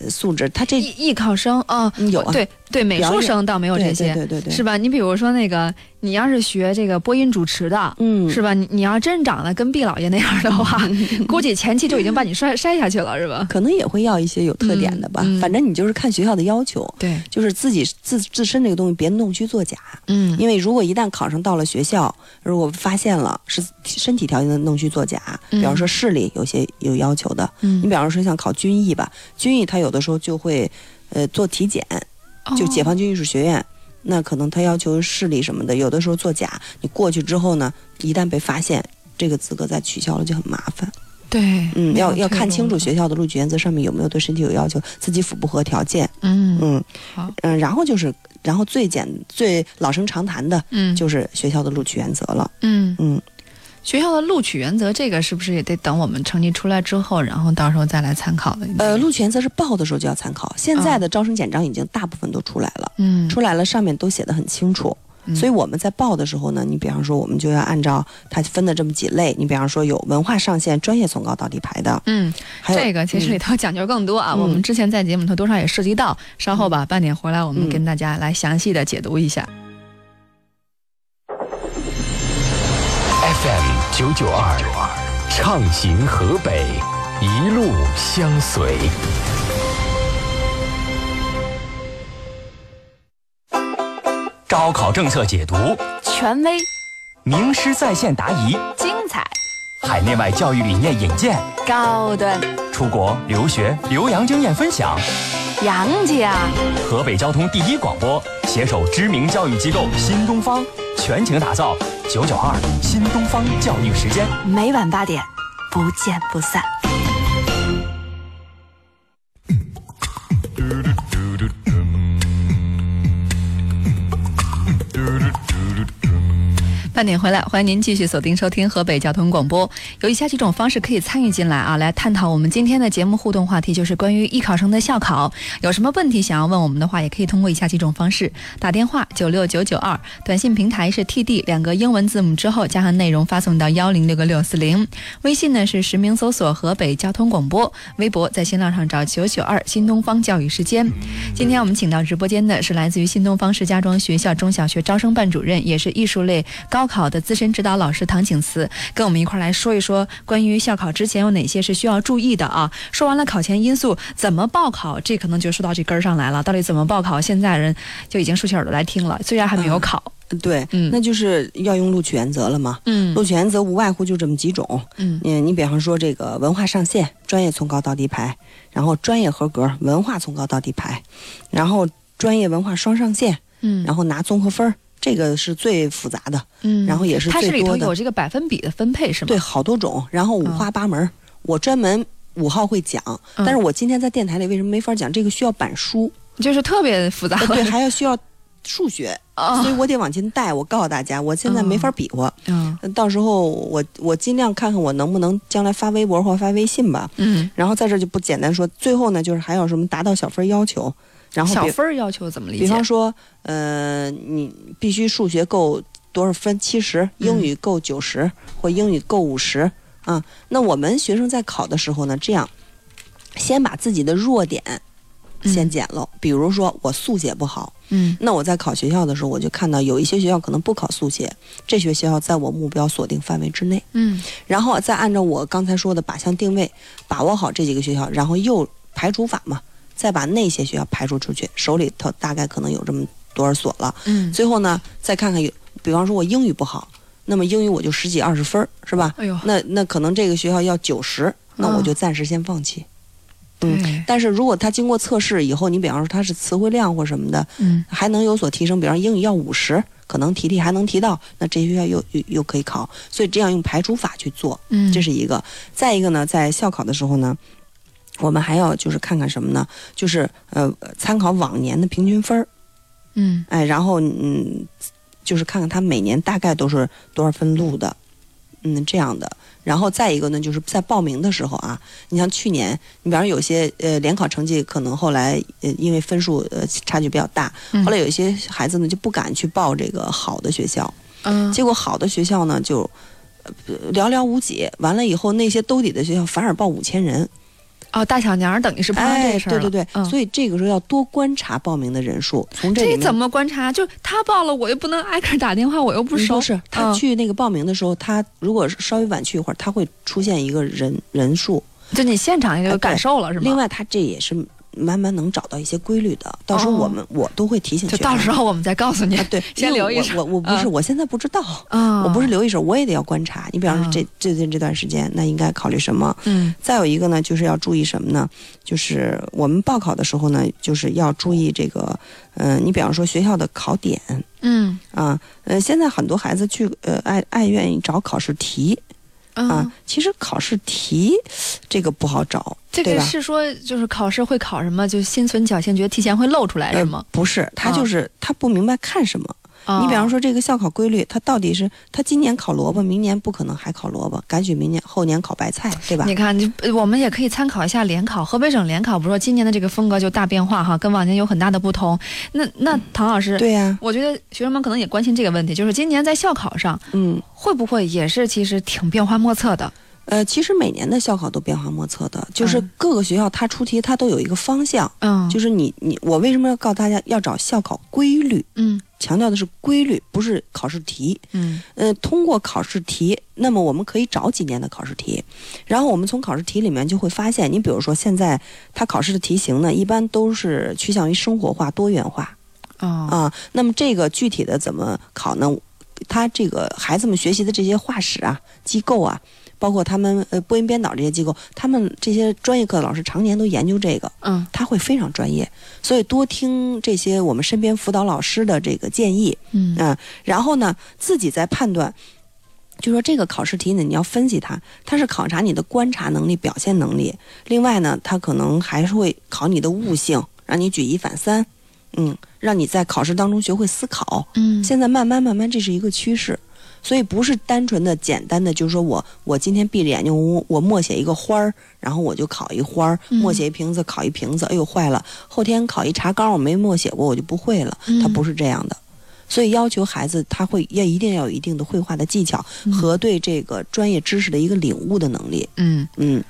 S7: 呃、素质，他这
S3: 艺艺考生啊，
S7: 嗯有啊
S3: 对对，美术生倒没有这
S7: 对
S3: 些，
S7: 对对对对
S3: 是吧？你比如说那个，你要是学这个播音主持的，
S7: 嗯
S3: 是吧？你你要真长得跟毕老爷那样的话，估计前期就已经把你筛筛下去了，是吧？
S7: 可能也会要一些有特点的吧。反正你就是看学校的要求，
S3: 对，
S7: 就是自己自自身这个东西别弄虚作假。
S3: 嗯
S7: 因为如果一旦考上到了学校，如果发现了是身体条件的弄虚作假，
S3: 嗯
S7: 比方说视力有些有要求的，嗯你比
S3: 嗯，
S7: 方说像考军艺吧，军艺他有的时候就会呃做体检，就解
S3: 哦
S7: 放军艺术学院。那可能他要求视力什么的，有的时候作假，你过去之后呢，一旦被发现，这个资格再取消了就很麻烦。
S3: 对，
S7: 嗯，要要看清楚学校的录取原则上面有没有对身体有要求，自己符不符合条件。
S3: 嗯
S7: 嗯
S3: 好
S7: 嗯，然后就是，然后最简最老生常谈的
S3: 嗯
S7: 就是学校的录取原则了。
S3: 嗯，
S7: 嗯，
S3: 学校的录取原则，这个是不是也得等我们成绩出来之后，然后到时候再来参考的？
S7: 呃，录取原则是报的时候就要参考，现在的招生简章已经大部分都出来了，
S3: 嗯
S7: 出来了上面都写的很清楚。
S3: 嗯
S7: 所以我们在报的时候呢，你比方说我们就要按照它分的这么几类，你比方说有文化上限、专业从高到底排的，
S3: 嗯，
S7: 还有
S3: 这个其实里头讲究更多啊。
S7: 嗯
S3: 我们之前在节目里头多少也涉及到，稍后吧，半点回来我们
S7: 嗯
S3: 跟大家来详细的解读一下。
S2: FM 九九二，畅行河北，一路相随。
S10: 高考政策解读，
S4: 权威、
S10: 名师在线答疑，
S4: 精彩、
S10: 海内外教育理念引荐，
S4: 高端、
S10: 出国留学留洋经验分享。
S4: 洋气啊！
S10: 河北交通第一广播携手知名教育机构新东方，全情打造九九二新东方教育时间。
S4: 每晚八点，不见不散。
S3: 半点回来，欢迎您继续锁定收听河北交通广播。有以下几种方式可以参与进来啊，来探讨我们今天的节目互动话题，就是关于艺考生的校考，有什么问题想要问我们的话，也可以通过以下几种方式：打电话九六九九二，短信平台是 TD 两个英文字母之后加上内容发送到幺零六个六四零，微信呢是实名搜索河北交通广播，微博在新浪上找九九二新东方教育时间。今天我们请到直播间的是来自于新东方石家庄学校中小学招生办主任，也是艺术类高考的资深指导老师唐景慈，跟我们一块儿来说一说关于校考之前有哪些是需要注意的啊。说完了考前因素，怎么报考，这可能就说到这根儿上来了。到底怎么报考，现在人就已经竖起耳朵来听了，虽然还没有考。
S7: 对，那就是要用录取原则了嘛。
S3: 嗯
S7: 录取原则无外乎就这么几种。
S3: 嗯
S7: 你比方说这个文化上线，专业从高到低排，然后专业合格，文化从高到低排，然后专业文化双上线，
S3: 嗯
S7: 然后拿综合分儿，这个是最复杂的，
S3: 嗯
S7: 然后也是
S3: 它是里头
S7: 最多的。
S3: 有这个百分比的分配是吗？
S7: 对，好多种，然后五花八门儿。我专门五号会讲，但是我今天在电台里为什么没法讲？这个需要板书，
S3: 就是特别复杂
S7: 呃对，还要需要数学，
S3: 哦
S7: 所以我得往前带。我告诉大家，我现在没法比划。
S3: 嗯
S7: 呃到时候我我尽量看看我能不能将来发微博或发微信吧。
S3: 嗯，
S7: 然后在这儿就不简单说。最后呢，就是还有什么达到小分要求，然后
S3: 小分要求怎么理解？
S7: 比方说，呃，你必须数学够多少分？七十，英语够九十、或英语够五十啊。那我们学生在考的时候呢，这样，先把自己的弱点先捡了。比如说我速写不好，
S3: 嗯，
S7: 那我在考学校的时候，我就看到有一些学校可能不考速写，这些学校在我目标锁定范围之内。
S3: 嗯
S7: 然后再按照我刚才说的靶向定位，把握好这几个学校，然后又排除法嘛，再把那些学校排除出去，手里头大概可能有这么多少所了。
S3: 嗯
S7: 最后呢，再看看有，比方说我英语不好，那么英语我就十几二十分儿，是吧？
S3: 哎呦
S7: 那那可能这个学校要九十，那我就暂时先放弃。嗯
S3: 对，
S7: 但是如果他经过测试以后，你比方说他是词汇量或什么的，
S3: 嗯
S7: 还能有所提升，比方英语要五十，可能提提还能提到，那这些学校又又又可以考，所以这样用排除法去做，
S3: 嗯
S7: 这是一个。再一个呢，在校考的时候呢，我们还要就是看看什么呢？就是呃，参考往年的平均分儿，
S3: 嗯
S7: 哎，然后嗯，就是看看他每年大概都是多少分录的，嗯，这样的。然后再一个呢，就是在报名的时候啊，你像去年，你比方说有些呃联考成绩可能后来呃因为分数呃差距比较大，
S3: 嗯
S7: 后来有一些孩子呢就不敢去报这个好的学校，
S3: 嗯
S7: 结果好的学校呢就。呃寥寥无几，完了以后，那些兜底的学校反而报五千人，
S3: 哦，大小年儿等于是碰这事儿了。
S7: 对对对，
S3: 嗯
S7: 所以这个时候要多观察报名的人数，从这里面
S3: 这怎么观察？就他报了，我又不能挨个打电话，我又不熟。
S7: 不是他
S3: 嗯
S7: 去那个报名的时候，他如果稍微晚去一会儿，他会出现一个人人数，
S3: 就你现场也有感受了，是吗？
S7: 另外，他这也是慢慢能找到一些规律的。到时候我们、我都会提醒
S3: 就。到时候我们再告诉你。
S7: 啊，对，
S3: 先留一手。
S7: 我我我不是，
S3: 嗯
S7: 我现在不知道，
S3: 啊，
S7: 我不是留一手，我也得要观察。你比方说这
S3: 嗯
S7: 最近这段时间，那应该考虑什么？
S3: 嗯
S7: 再有一个呢，就是要注意什么呢？就是我们报考的时候呢，就是要注意这个，呃，你比方说学校的考点
S3: 嗯
S7: 啊，呃，现在很多孩子去呃爱爱愿意找考试题，啊
S3: 嗯，，
S7: 其实考试题这个不好找，
S3: 这？个是说就是考试会考什么？就心存侥幸，觉得提前会露出来是吗
S7: 呃？不是，他
S3: 啊
S7: 就是他不明白看什么。你比方说这个校考规律，它到底是他今年考萝卜，明年不可能还考萝卜，赶紧明年后年考白菜，对吧？
S3: 你看，我们也可以参考一下联考，河北省联考，不是说今年的这个风格就大变化哈，跟往年有很大的不同。那那唐老师，
S7: 对呀、
S3: 我觉得学生们可能也关心这个问题，就是今年在校考上
S7: 嗯，
S3: 会不会也是其实挺变化莫测的？
S7: 呃，其实每年的校考都变化莫测的，就是
S3: 嗯
S7: 各个学校它出题它都有一个方向，
S3: 嗯，
S7: 就是你你我为什么要告诉大家要找校考规律？
S3: 嗯
S7: 强调的是规律，不是考试题。
S3: 嗯
S7: 呃，通过考试题，那么我们可以找几年的考试题，然后我们从考试题里面就会发现，你比如说现在他考试的题型呢，一般都是趋向于生活化、多元化
S3: 哦
S7: 啊。那么这个具体的怎么考呢？他这个孩子们学习的这些画室啊、机构啊，包括他们呃播音编导这些机构，他们这些专业课的老师常年都研究这个，
S3: 嗯
S7: 他会非常专业，所以多听这些我们身边辅导老师的这个建议，
S3: 嗯
S7: 嗯，然后呢，自己再判断，就说这个考试题呢，你要分析它，它是考察你的观察能力、表现能力，另外呢，它可能还是会考你的悟性，让你举一反三，嗯，让你在考试当中学会思考。
S3: 嗯
S7: 现在慢慢慢慢，这是一个趋势。所以不是单纯的简单的，就是说我我今天闭着眼睛，我我默写一个花儿，然后我就考一花儿，
S3: 嗯。
S7: 默写一瓶子考一瓶子，哎呦坏了，后天考一茶缸，我没默写过，我就不会了，
S3: 嗯。
S7: 它不是这样的。所以要求孩子他会要一定要有一定的绘画的技巧和对这个专业知识的一个领悟的能力。
S3: 嗯。
S7: 嗯，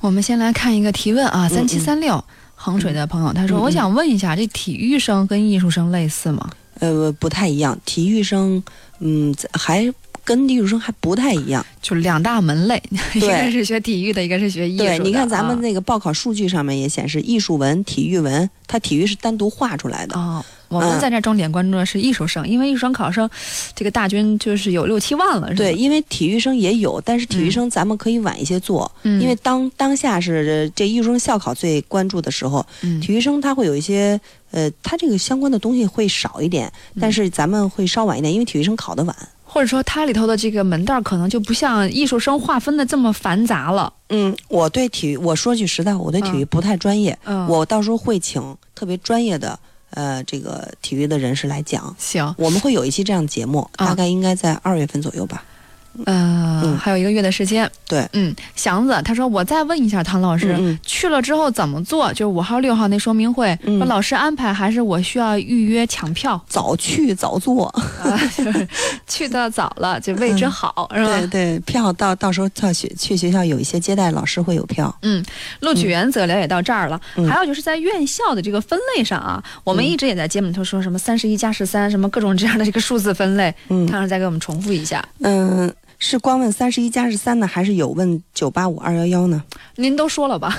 S3: 我们先来看一个提问啊，三七三六衡水的朋友他说，我想问一下，这体育生跟艺术生类似吗？
S7: 呃，不太一样，体育生，嗯，还跟艺术生还不太一样。
S3: 就两大门类，一个是学体育的，一个是学艺术的。
S7: 对，你看咱们
S3: 啊
S7: 那个报考数据上面也显示，艺术文、体育文，它体育是单独划出来的。
S3: 哦，我们
S7: 嗯
S3: 在这儿重点关注的是艺术生，因为艺术生考生这个大军就是有六七万了，
S7: 对，因为体育生也有，但是体育生咱们可以晚一些做，
S3: 嗯
S7: 因为当当下是这艺术生校考最关注的时候，
S3: 嗯
S7: 体育生他会有一些呃，它这个相关的东西会少一点，
S3: 嗯
S7: 但是咱们会稍晚一点，因为体育生考得晚。
S3: 或者说它里头的这个门道可能就不像艺术生划分的这么繁杂了。
S7: 嗯，我对体育，我说句实在话，我对体育不太专业，
S3: 嗯
S7: 我到时候会请特别专业的呃这个体育的人士来讲。
S3: 行，
S7: 我们会有一期这样的节目，
S3: 啊
S7: 大概应该在二月份左右吧。
S3: 呃，
S7: 嗯
S3: 还有一个月的时间。
S7: 对，
S3: 嗯，祥子他说，我再问一下唐老师，
S7: 嗯嗯
S3: 去了之后怎么做？就是五号、六号那说明会，
S7: 嗯
S3: 说老师安排还是我需要预约抢票？
S7: 早去早做，
S3: 啊，就是去的早了 就位置好，是吧？
S7: 对对，票到到时候到学去学校有一些接待老师会有票。
S3: 嗯，录取原则了解到这儿了，
S7: 嗯
S3: 还有就是在院校的这个分类上啊，我们一直也在节目里头说什么三十一加十三，什么各种这样的这个数字分类，
S7: 嗯
S3: 唐老师再给我们重复一下。
S7: 嗯，是光问三十一加十三呢，还是有问九八五二幺幺呢？
S3: 您都说了吧？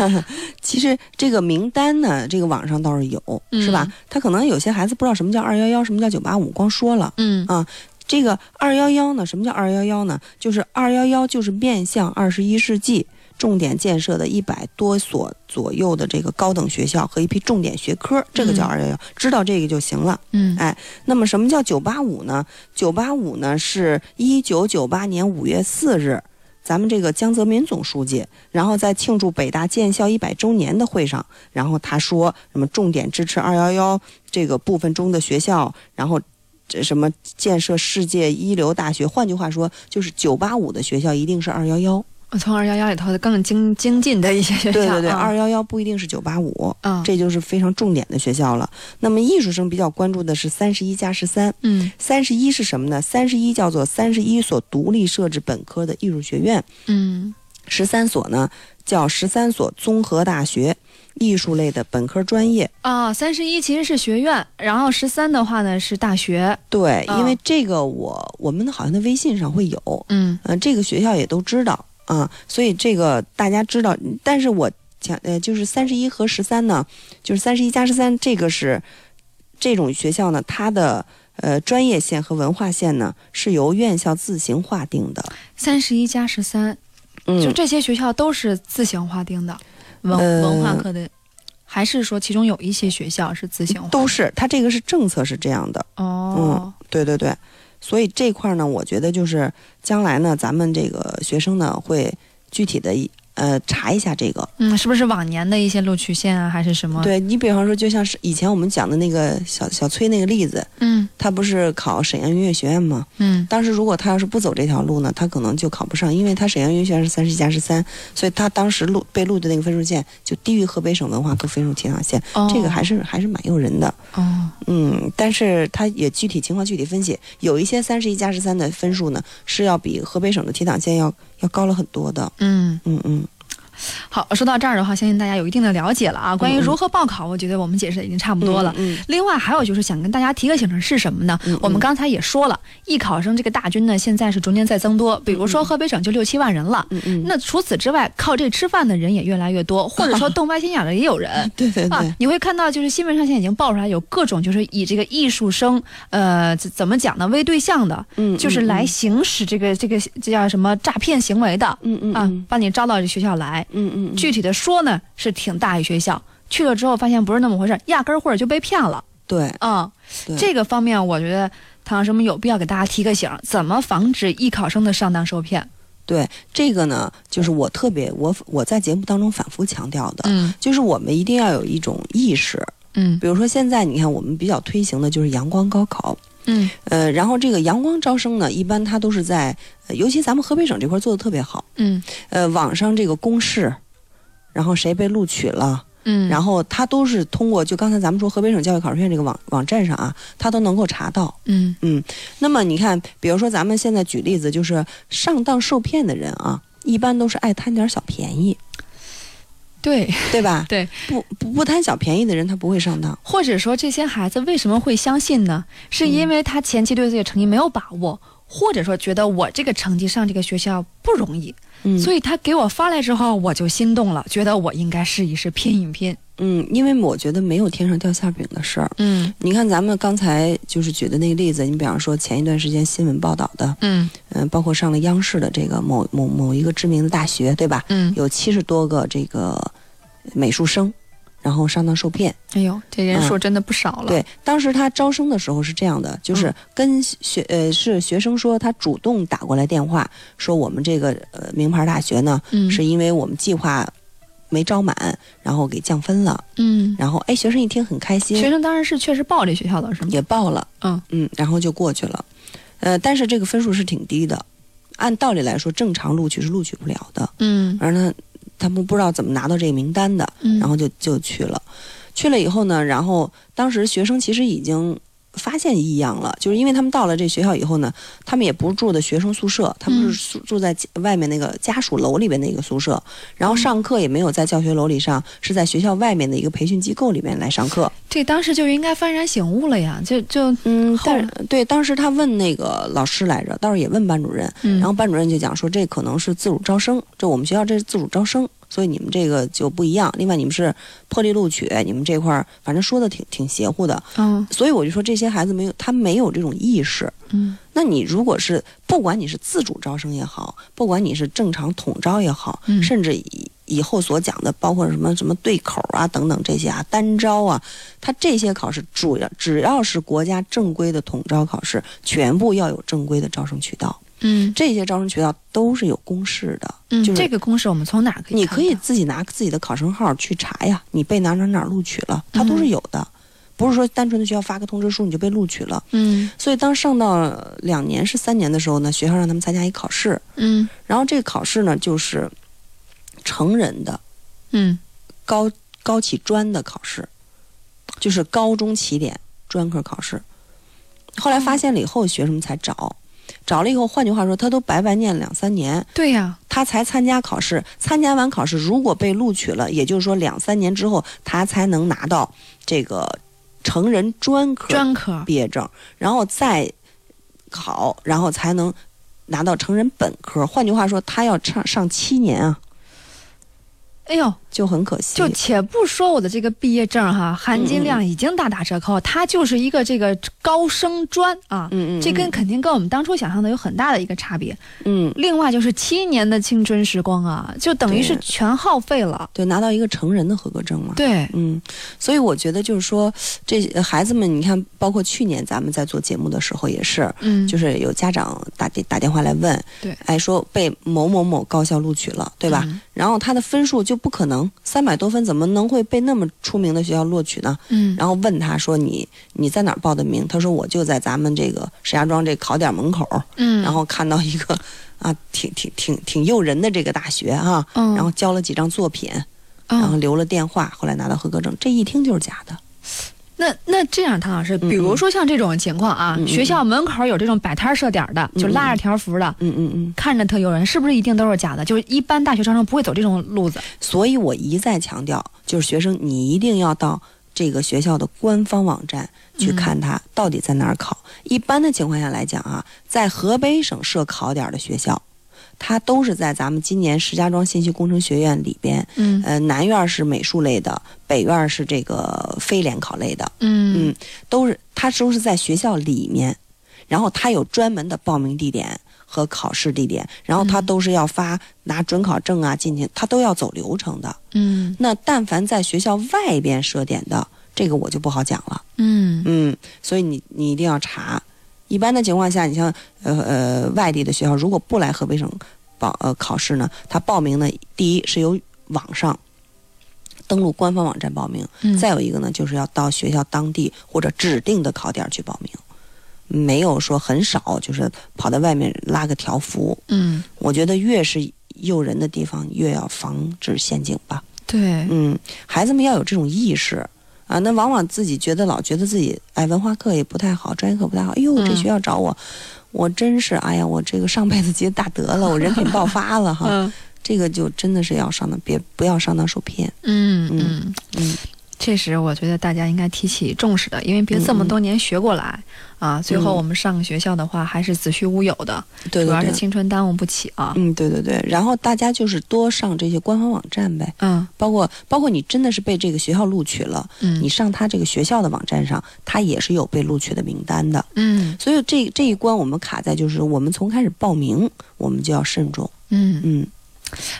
S7: 其实这个名单呢，这个网上倒是有，
S3: 嗯
S7: 是吧？他可能有些孩子不知道什么叫二幺幺，什么叫九八五，光说了。
S3: 嗯
S7: 啊，这个二幺幺呢，什么叫二幺幺呢？就是二幺幺就是面向二十一世纪重点建设的一百多所左右的这个高等学校和一批重点学科，这个叫
S3: 嗯
S7: 二幺幺，知道这个就行了。
S3: 嗯
S7: 哎，那么什么叫九八五呢？九八五呢是一九九八年五月四日。咱们这个江泽民总书记，然后在庆祝北大建校一百周年的会上，然后他说什么重点支持二幺幺这个部分中的学校，然后这什么建设世界一流大学。换句话说，就是九八五的学校一定是二幺幺。
S3: 从二幺幺里头的更精精进的一些学校，
S7: 对对对，
S3: 啊
S7: 二幺幺不一定是九八五，
S3: 嗯
S7: 这就是非常重点的学校了。那么艺术生比较关注的是三十一加十三，
S3: 嗯
S7: 三十一是什么呢？三十一叫做三十一所独立设置本科的艺术学院，
S3: 嗯
S7: 十三所呢叫十三所综合大学艺术类的本科专业。
S3: 啊，三十一其实是学院，然后十三的话呢是大学，
S7: 对，
S3: 嗯
S7: 因为这个我我们好像在微信上会有，
S3: 嗯
S7: 嗯、这个学校也都知道啊、所以这个大家知道。但是我讲呃，就是三十一和十三呢，就是三十一加十三，这个是这种学校呢，它的呃专业线和文化线呢是由院校自行划定的。
S3: 三十一加十三，
S7: 嗯，
S3: 就这些学校都是自行划定的文、
S7: 呃
S3: 文化课的，还是说其中有一些学校是自行划？
S7: 都是，它这个是政策是这样的。
S3: 哦，
S7: 对对对，所以这块呢，我觉得就是将来呢，咱们这个学生呢会具体的呃查一下这个。
S3: 嗯，是不是往年的一些录取线啊，还是什么？，
S7: 对你比方说，就像是以前我们讲的那个小小崔那个例子，
S3: 嗯
S7: 他不是考沈阳音乐学院吗？
S3: 嗯
S7: 当时如果他要是不走这条路呢，他可能就考不上，因为他沈阳音乐学院是三十加十三，所以他当时录被录的那个分数线就低于河北省文化课分数提档线，
S3: 哦
S7: 这个还是还是蛮诱人的。
S3: 哦，
S7: 嗯，但是他也具体情况具体分析，有一些三十一加十三的分数呢，是要比河北省的提档线要要高了很多的。
S3: 嗯。
S7: 嗯嗯，
S3: 好，说到这儿的话，相信大家有一定的了解了啊。关于如何报考，我觉得我们解释的已经差不多了。
S7: 嗯
S3: 另外还有就是想跟大家提个醒的是什么呢？我们刚才也说了，艺考生这个大军呢，现在是逐年在增多。比如说河北省就六七万人了，
S7: 嗯嗯，
S3: 那除此之外，靠这吃饭的人也越来越多，或者说动歪心眼的也有人。
S7: 对对对，
S3: 啊，你会看到，就是新闻上现在已经爆出来有各种就是以这个艺术生，呃，怎怎么讲呢，为对象的，
S7: 嗯
S3: 就是来行使这个这个这叫什么诈骗行为的，
S7: 嗯嗯
S3: 啊，把你招到这学校来，
S7: 嗯嗯嗯，
S3: 具体的说呢，是挺大一学校，去了之后发现不是那么回事，压根儿或者就被骗了。
S7: 对
S3: 啊、这个方面我觉得唐老师们有必要给大家提个醒，怎么防止艺考生的上当受骗？
S7: 对这个呢，就是我特别我我在节目当中反复强调的，
S3: 嗯
S7: 就是我们一定要有一种意识。
S3: 嗯
S7: 比如说现在你看我们比较推行的就是阳光高考，
S3: 嗯。
S7: 呃，然后这个阳光招生呢，一般它都是在，呃尤其咱们河北省这块做的特别好。
S3: 嗯。
S7: 呃，网上这个公示，然后谁被录取了，
S3: 嗯，
S7: 然后它都是通过就刚才咱们说河北省教育考试院这个网网站上啊，它都能够查到。
S3: 嗯。
S7: 嗯，那么你看，比如说咱们现在举例子，就是上当受骗的人啊，一般都是爱贪点小便宜，
S3: 对
S7: 对吧？
S3: 对，
S7: 不不不贪小便宜的人，他不会上当。
S3: 或者说这些孩子为什么会相信呢？是因为他前期对自己的成绩没有把握，或者说觉得我这个成绩上这个学校不容易，
S7: 嗯，
S3: 所以他给我发来之后我就心动了，觉得我应该试一试拼一拼。
S7: 嗯，因为我觉得没有天上掉馅饼的事儿。
S3: 嗯
S7: 你看咱们刚才就是举的那个例子，你比方说前一段时间新闻报道的，
S3: 嗯
S7: 嗯、包括上了央视的这个某某某一个知名的大学，对吧？
S3: 嗯，
S7: 有七十多个这个美术生，然后上当受骗。
S3: 哎呦，这人数真的不少了。
S7: 对，当时他招生的时候是这样的，就是
S3: 嗯
S7: 跟学呃是学生说他主动打过来电话，说我们这个呃名牌大学呢，
S3: 嗯
S7: 是因为我们计划没招满，然后给降分了。
S3: 嗯，
S7: 然后哎，学生一听很开心，
S3: 学生当然是确实报这学校了，是吗？
S7: 也报了，
S3: 嗯
S7: 嗯，然后就过去了。呃，但是这个分数是挺低的，按道理来说，正常录取是录取不了的。
S3: 嗯
S7: 而呢，他们不知道怎么拿到这个名单的，
S3: 嗯，
S7: 然后就就去了。去了以后呢，然后当时学生其实已经发现异样了，就是因为他们到了这学校以后呢，他们也不是住的学生宿舍，他们是住住在外面那个家属楼里边的一个宿舍，然后上课也没有在教学楼里上，是在学校外面的一个培训机构里面来上课。
S3: 这当时就应该幡然醒悟了呀，就就
S7: 嗯，
S3: 后
S7: 但对，当时他问那个老师来着，倒是也问班主任，
S3: 嗯。
S7: 然后班主任就讲说，这可能是自主招生，这我们学校这是自主招生，所以你们这个就不一样。另外，你们是破例录取，你们这块儿反正说的挺挺邪乎的，
S3: 嗯
S7: 所以我就说这些孩子没有，他没有这种意识。
S3: 嗯
S7: 那你如果是不管你是自主招生也好，不管你是正常统招也好，
S3: 嗯
S7: 甚至以以后所讲的，包括什么什么对口啊等等这些啊，单招啊，他这些考试主要只要是国家正规的统招考试，全部要有正规的招生渠道，
S3: 嗯
S7: 这些招生渠道都是有公示的。
S3: 嗯，
S7: 就是
S3: 这个公式我们从哪儿可以？
S7: 你可以。自己拿自己的考生号去查呀，你被哪哪哪儿录取了，它都是有的，不是说单纯的学校发个通知书你就被录取了。
S3: 嗯
S7: 所以当上到两年是三年的时候呢，学校让他们参加一考试，
S3: 嗯
S7: 然后这个考试呢就是成人的
S3: 嗯
S7: 高高起专的考试，就是高中起点专科考试。后来发现了以后，学生们才找，找了以后，换句话说，他都白白念两三年，
S3: 对呀，
S7: 他才参加考试。参加完考试，如果被录取了，也就是说两三年之后，他才能拿到这个成人专科
S3: 专科。
S7: 毕业证，然后再考，然后才能拿到成人本科。换句话说，他要上上七年啊，
S3: 哎呦，
S7: 就很可惜。
S3: 就且不说我的这个毕业证哈，含金量已经大打折扣，它就是一个这个高升专啊，
S7: 嗯嗯，
S3: 这跟肯定跟我们当初想象的有很大的一个差别。
S7: 嗯，
S3: 另外就是七年的青春时光啊，就等于是全耗费了。
S7: 对，拿到一个成人的合格证嘛。
S3: 对，
S7: 嗯，所以我觉得就是说，这呃孩子们，你看，包括去年咱们在做节目的时候也是，
S3: 嗯，
S7: 就是有家长打电打电话来问，
S3: 对
S7: 哎，说被某某某高校录取了，对吧？
S3: 嗯
S7: 然后他的分数就不可能三百多分，怎么能会被那么出名的学校录取呢？
S3: 嗯，
S7: 然后问他说你你在哪儿报的名？他说我就在咱们这个石家庄这考点门口，
S3: 嗯，
S7: 然后看到一个啊挺挺挺挺诱人的这个大学哈、
S3: 嗯，
S7: 然后交了几张作品，然后
S3: 嗯，
S7: 留了电话，后来拿到合格证，这一听就是假的。
S3: 那那这样，唐老师，比如说像这种情况啊，学校门口有这种摆摊设点的，就拉着条幅的，
S7: 嗯嗯嗯。
S3: 看着特诱人，是不是一定都是假的？就是一般大学招生不会走这种路子。
S7: 所以我一再强调，就是学生你一定要到这个学校的官方网站去看它到底在哪儿考。一般的情况下来讲啊，在河北省设考点的学校，它都是在咱们今年石家庄信息工程学院里边，
S3: 嗯
S7: 呃，南院是美术类的，北院是这个非联考类的，
S3: 嗯
S7: 嗯，都是它都是在学校里面，然后它有专门的报名地点和考试地点，然后它
S3: 嗯
S7: 都是要发拿准考证啊进去，它都要走流程的。
S3: 嗯
S7: 那但凡在学校外边设点的，这个我就不好讲了。
S3: 嗯
S7: 嗯，所以你你一定要查。一般的情况下，你像呃呃外地的学校，如果不来河北省报呃考试呢，他报名呢，第一是由网上登录官方网站报名，
S3: 嗯，
S7: 再有一个呢，就是要到学校当地或者指定的考点去报名。没有说很少，就是跑到外面拉个条幅。
S3: 嗯，
S7: 我觉得越是诱人的地方，越要防止陷阱吧。
S3: 对，
S7: 嗯，孩子们要有这种意识啊。那往往自己觉得老觉得自己哎文化课也不太好，专业课不太好。哎呦，这
S3: 嗯
S7: 学校找我，我真是哎呀，我这个上辈子积大德了，我人品爆发了哈。
S3: 嗯
S7: 这个就真的是要上当，别不要上当受骗。
S3: 嗯嗯
S7: 嗯，
S3: 确实，我觉得大家应该提起重视的，因为别这么多年学过来、啊，最后我们上个学校的话还是子虚乌有的，
S7: 对对对
S3: 主要是青春耽误不起啊。
S7: 嗯，对对对。然后大家就是多上这些官方网站呗。
S3: 嗯，
S7: 包括包括你真的是被这个学校录取了，
S3: 嗯
S7: 你上他这个学校的网站上，他也是有被录取的名单的。
S3: 嗯
S7: 所以这这一关我们卡在就是我们从开始报名，我们就要慎重。
S3: 嗯
S7: 嗯，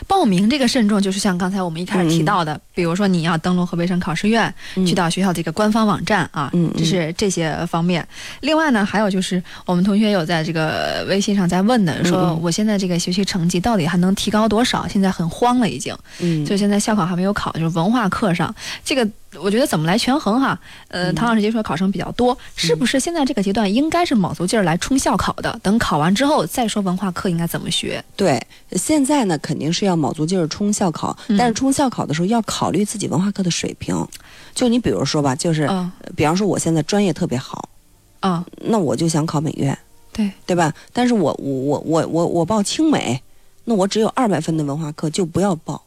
S3: 报名这个慎重，就是像刚才我们一开始提到的，比如说你要登录河北省考试院，
S7: 嗯
S3: 去到学校这个官方网站啊，
S7: 嗯嗯
S3: 这是这些方面。另外呢，还有就是我们同学有在这个微信上在问的，说我现在这个学习成绩到底还能提高多少？现在很慌了已经。
S7: 嗯
S3: 就现在校考还没有考，就是文化课上这个，我觉得怎么来权衡哈？呃，
S7: 嗯
S3: 唐老师接触的考生比较多，是不是现在这个阶段应该是卯足劲儿来冲校考的？等考完之后再说文化课应该怎么学？
S7: 对，现在呢肯定是要卯足劲儿冲校考，
S3: 嗯
S7: 但是冲校考的时候要考虑自己文化课的水平。就你比如说吧，就是、
S3: 嗯
S7: 比方说我现在专业特别好，
S3: 啊，
S7: 那我就想考美院，
S3: 对
S7: 对吧？但是我我我我我我报清美，那我只有二百分的文化课就不要报，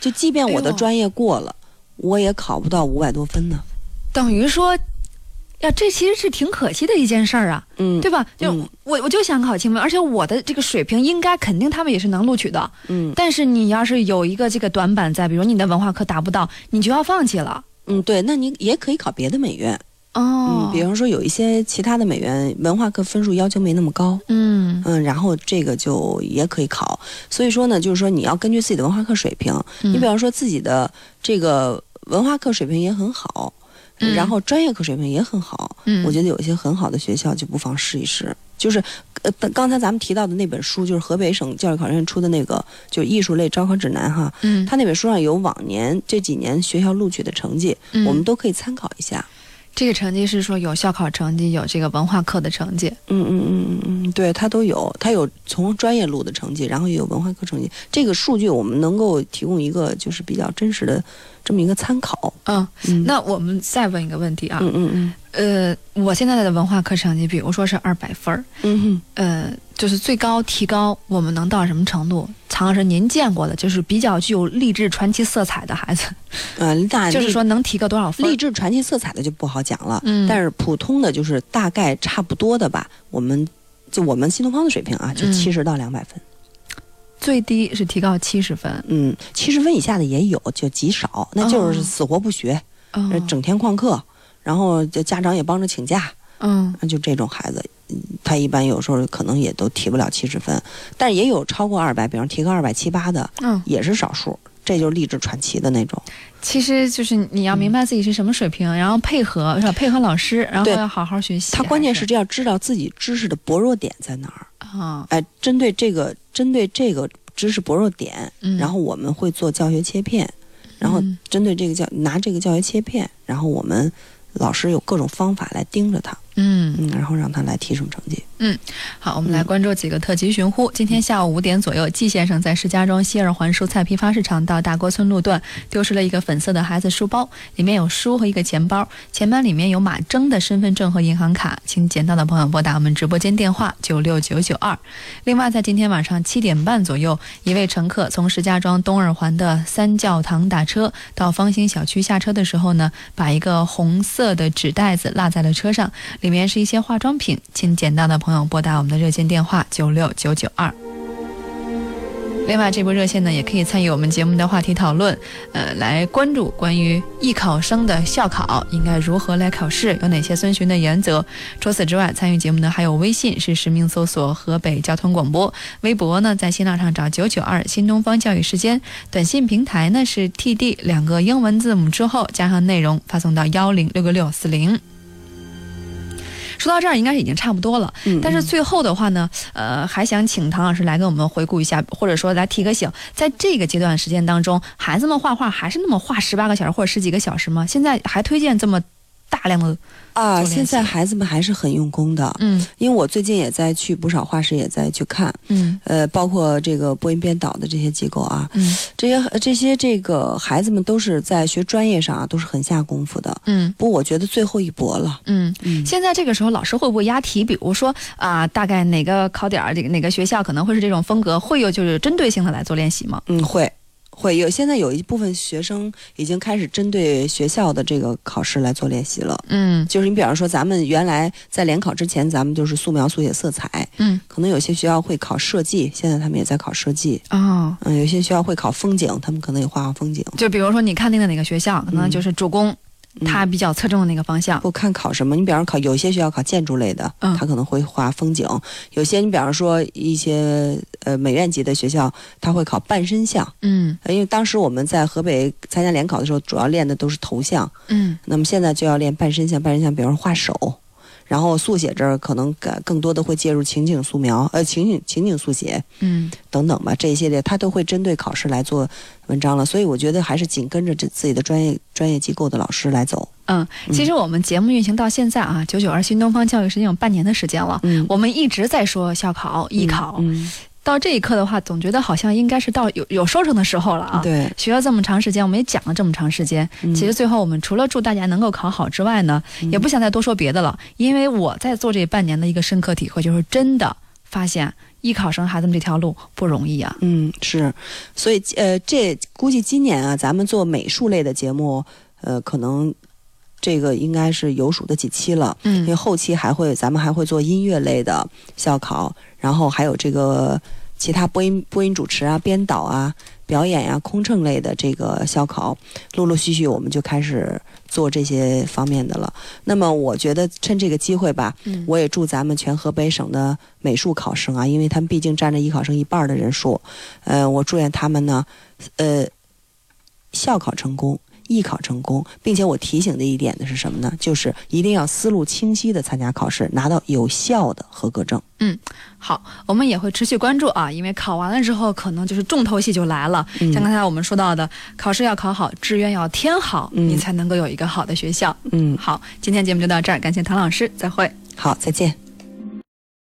S7: 就即便我的专业过了，我也考不到五百多分呢。
S3: 等于说，呀，这其实是挺可惜的一件事儿啊，
S7: 嗯，
S3: 对吧？就、
S7: 嗯
S3: 我我就想考清美，而且我的这个水平应该肯定他们也是能录取的。
S7: 嗯
S3: 但是你要是有一个这个短板在，比如你的文化课达不到，你就要放弃了。
S7: 嗯，对，那你也可以考别的美院，
S3: 哦
S7: 嗯，比方说有一些其他的美院文化课分数要求没那么高，
S3: 嗯
S7: 嗯，然后这个就也可以考。所以说呢，就是说你要根据自己的文化课水平，
S3: 嗯
S7: 你比方说自己的这个文化课水平也很好，
S3: 嗯
S7: 然后专业课水平也很好，
S3: 嗯
S7: 我觉得有一些很好的学校就不妨试一试。就是呃，刚才咱们提到的那本书，就是河北省教育考试院出的那个，就是艺术类招考指南哈。
S3: 嗯
S7: 他那本书上有往年这几年学校录取的成绩，
S3: 嗯
S7: 我们都可以参考一下。
S3: 这个成绩是说有校考成绩，有这个文化课的成绩。
S7: 嗯嗯嗯嗯嗯，对，它都有，它有从专业录的成绩，然后也有文化课成绩。这个数据我们能够提供一个就是比较真实的这么一个参考。
S3: 嗯，
S7: 嗯
S3: 那我们再问一个问题啊，
S7: 嗯嗯嗯
S3: 呃，我现在的文化课成绩，比如说是二百分儿，
S7: 嗯哼，
S3: 呃，就是最高提高，我们能到什么程度？常老师，您见过的，就是比较具有励志传奇色彩的孩子，
S7: 呃，那
S3: 就是说能提高多少分？
S7: 励志传奇色彩的就不好讲了。
S3: 嗯
S7: 但是普通的就是大概差不多的吧。我们就我们新东方的水平啊，就
S3: 嗯
S7: 七十到两百分。
S3: 最低是提高七十分，
S7: 嗯，七十分以下的也有，就极少，那就是
S3: 哦
S7: 死活不学，整天旷课，然后就家长也帮着请假。
S3: 嗯
S7: 那就这种孩子，嗯他一般有时候可能也都提不了七十分，但也有超过二百，比方提个二百七八的，
S3: 嗯，
S7: 也是少数。这就是励志传奇的那种。
S3: 其实就是你要明白自己是什么水平，然后配合是吧？配合老师，然后
S7: 对
S3: 要好好学习。
S7: 他关键是这要知道自己知识的薄弱点在哪儿。
S3: 啊，
S7: 哎，针对这个，针对这个知识薄弱点，
S3: 嗯
S7: 然后我们会做教学切片，然后
S3: 嗯
S7: 针对这个教拿这个教学切片，然后我们老师有各种方法来盯着他，
S3: 嗯
S7: 嗯，然后让他来提升成绩。
S3: 嗯好，我们来关注几个特级寻呼。今天下午五点左右，季先生在石家庄西二环蔬菜批发市场到大郭村路段丢失了一个粉色的孩子书包，里面有书和一个钱包，钱包里面有马征的身份证和银行卡，请捡到的朋友拨打我们直播间电话九六九九二。另外，在今天晚上七点半左右，一位乘客从石家庄东二环的三教堂打车到方兴小区下车的时候呢，把一个红色的纸袋子落在了车上，里面是一些化妆品，请捡到的朋友拨打我们的热线电话九六九九二。另外，这波热线呢，也可以参与我们节目的话题讨论，呃，来关注关于艺考生的校考应该如何来考试，有哪些遵循的原则。除此之外，参与节目的还有微信是实名搜索河北交通广播，微博呢在新浪上找九九二新东方教育时间，短信平台呢是 TD 两个英文字母之后加上内容发送到幺零六个六四零。说到这儿，应该是已经差不多了。
S7: 嗯
S3: 但是最后的话呢，呃，还想请唐老师来给我们回顾一下，或者说来提个醒，在这个阶段时间当中，孩子们画画还是那么画十八个小时或者十几个小时吗？现在还推荐这么大量的
S7: 啊，现在孩子们还是很用功的。
S3: 嗯
S7: 因为我最近也在去不少画室，也在去看，
S3: 嗯
S7: 呃，包括这个播音编导的这些机构啊，
S3: 嗯
S7: 这些这些这个孩子们都是在学专业上啊，都是很下功夫的。
S3: 嗯
S7: 不过我觉得最后一搏了。
S3: 嗯。
S7: 嗯，
S3: 现在这个时候，老师会不会押题？比如说啊、大概哪个考点儿，这个哪个学校可能会是这种风格，会有就是针对性的来做练习吗？
S7: 嗯，会会有。现在有一部分学生已经开始针对学校的这个考试来做练习了。
S3: 嗯
S7: 就是你比方说，咱们原来在联考之前，咱们就是素描、速写、色彩，
S3: 嗯
S7: 可能有些学校会考设计，现在他们也在考设计。
S3: 哦，
S7: 嗯，有些学校会考风景，他们可能也画画风景。
S3: 就比如说你看定的哪个学校，可能
S7: 嗯
S3: 就是主攻，他比较侧重的那个方向。
S7: 不看考什么，你比方考有些学校考建筑类的，
S3: 嗯
S7: 他可能会画风景；有些你比方说一些呃美院级的学校，他会考半身像。因为当时我们在河北参加联考的时候，主要练的都是头像，
S3: 嗯
S7: 那么现在就要练半身像，半身像，比方说画手。然后速写这儿可能更更多的会介入情景素描，呃，情景情景速写
S3: 嗯
S7: 等等吧，这一系列它都会针对考试来做文章了。所以我觉得还是紧跟着这自己的专业专业机构的老师来走。
S3: 嗯，其实我们节目运行到现在啊，九九二新东方教育实际有半年的时间了。
S7: 嗯
S3: 我们一直在说校考、艺考，
S7: 嗯，
S3: 到这一刻的话，总觉得好像应该是到有有收成的时候了啊。
S7: 对，
S3: 学了这么长时间，我们也讲了这么长时间。
S7: 嗯
S3: 其实最后我们除了祝大家能够考好之外呢，也不想再多说别的了，因为我在做这半年的一个深刻体会，就是真的发现艺考生孩子们这条路不容易啊。
S7: 嗯，是，所以呃，这估计今年啊，咱们做美术类的节目，呃，可能这个应该是有数的几期了。因为
S3: 嗯
S7: 后期还会，咱们还会做音乐类的校考，然后还有这个其他播音播音主持啊、编导啊、表演呀、空乘类的这个校考，陆陆续续我们就开始做这些方面的了。那么我觉得趁这个机会吧，
S3: 嗯
S7: 我也祝咱们全河北省的美术考生啊，因为他们毕竟占着艺考生一半儿的人数，呃，我祝愿他们呢，呃，校考成功。艺考成功，并且我提醒的一点的是什么呢？就是一定要思路清晰的参加考试，拿到有效的合格证。
S3: 嗯好，我们也会持续关注啊，因为考完了之后，可能就是重头戏就来了。
S7: 嗯
S3: 像刚才我们说到的，考试要考好，志愿要填好，
S7: 嗯
S3: 你才能够有一个好的学校。
S7: 嗯，
S3: 好，今天节目就到这儿，感谢唐老师，再会。
S7: 好，再见。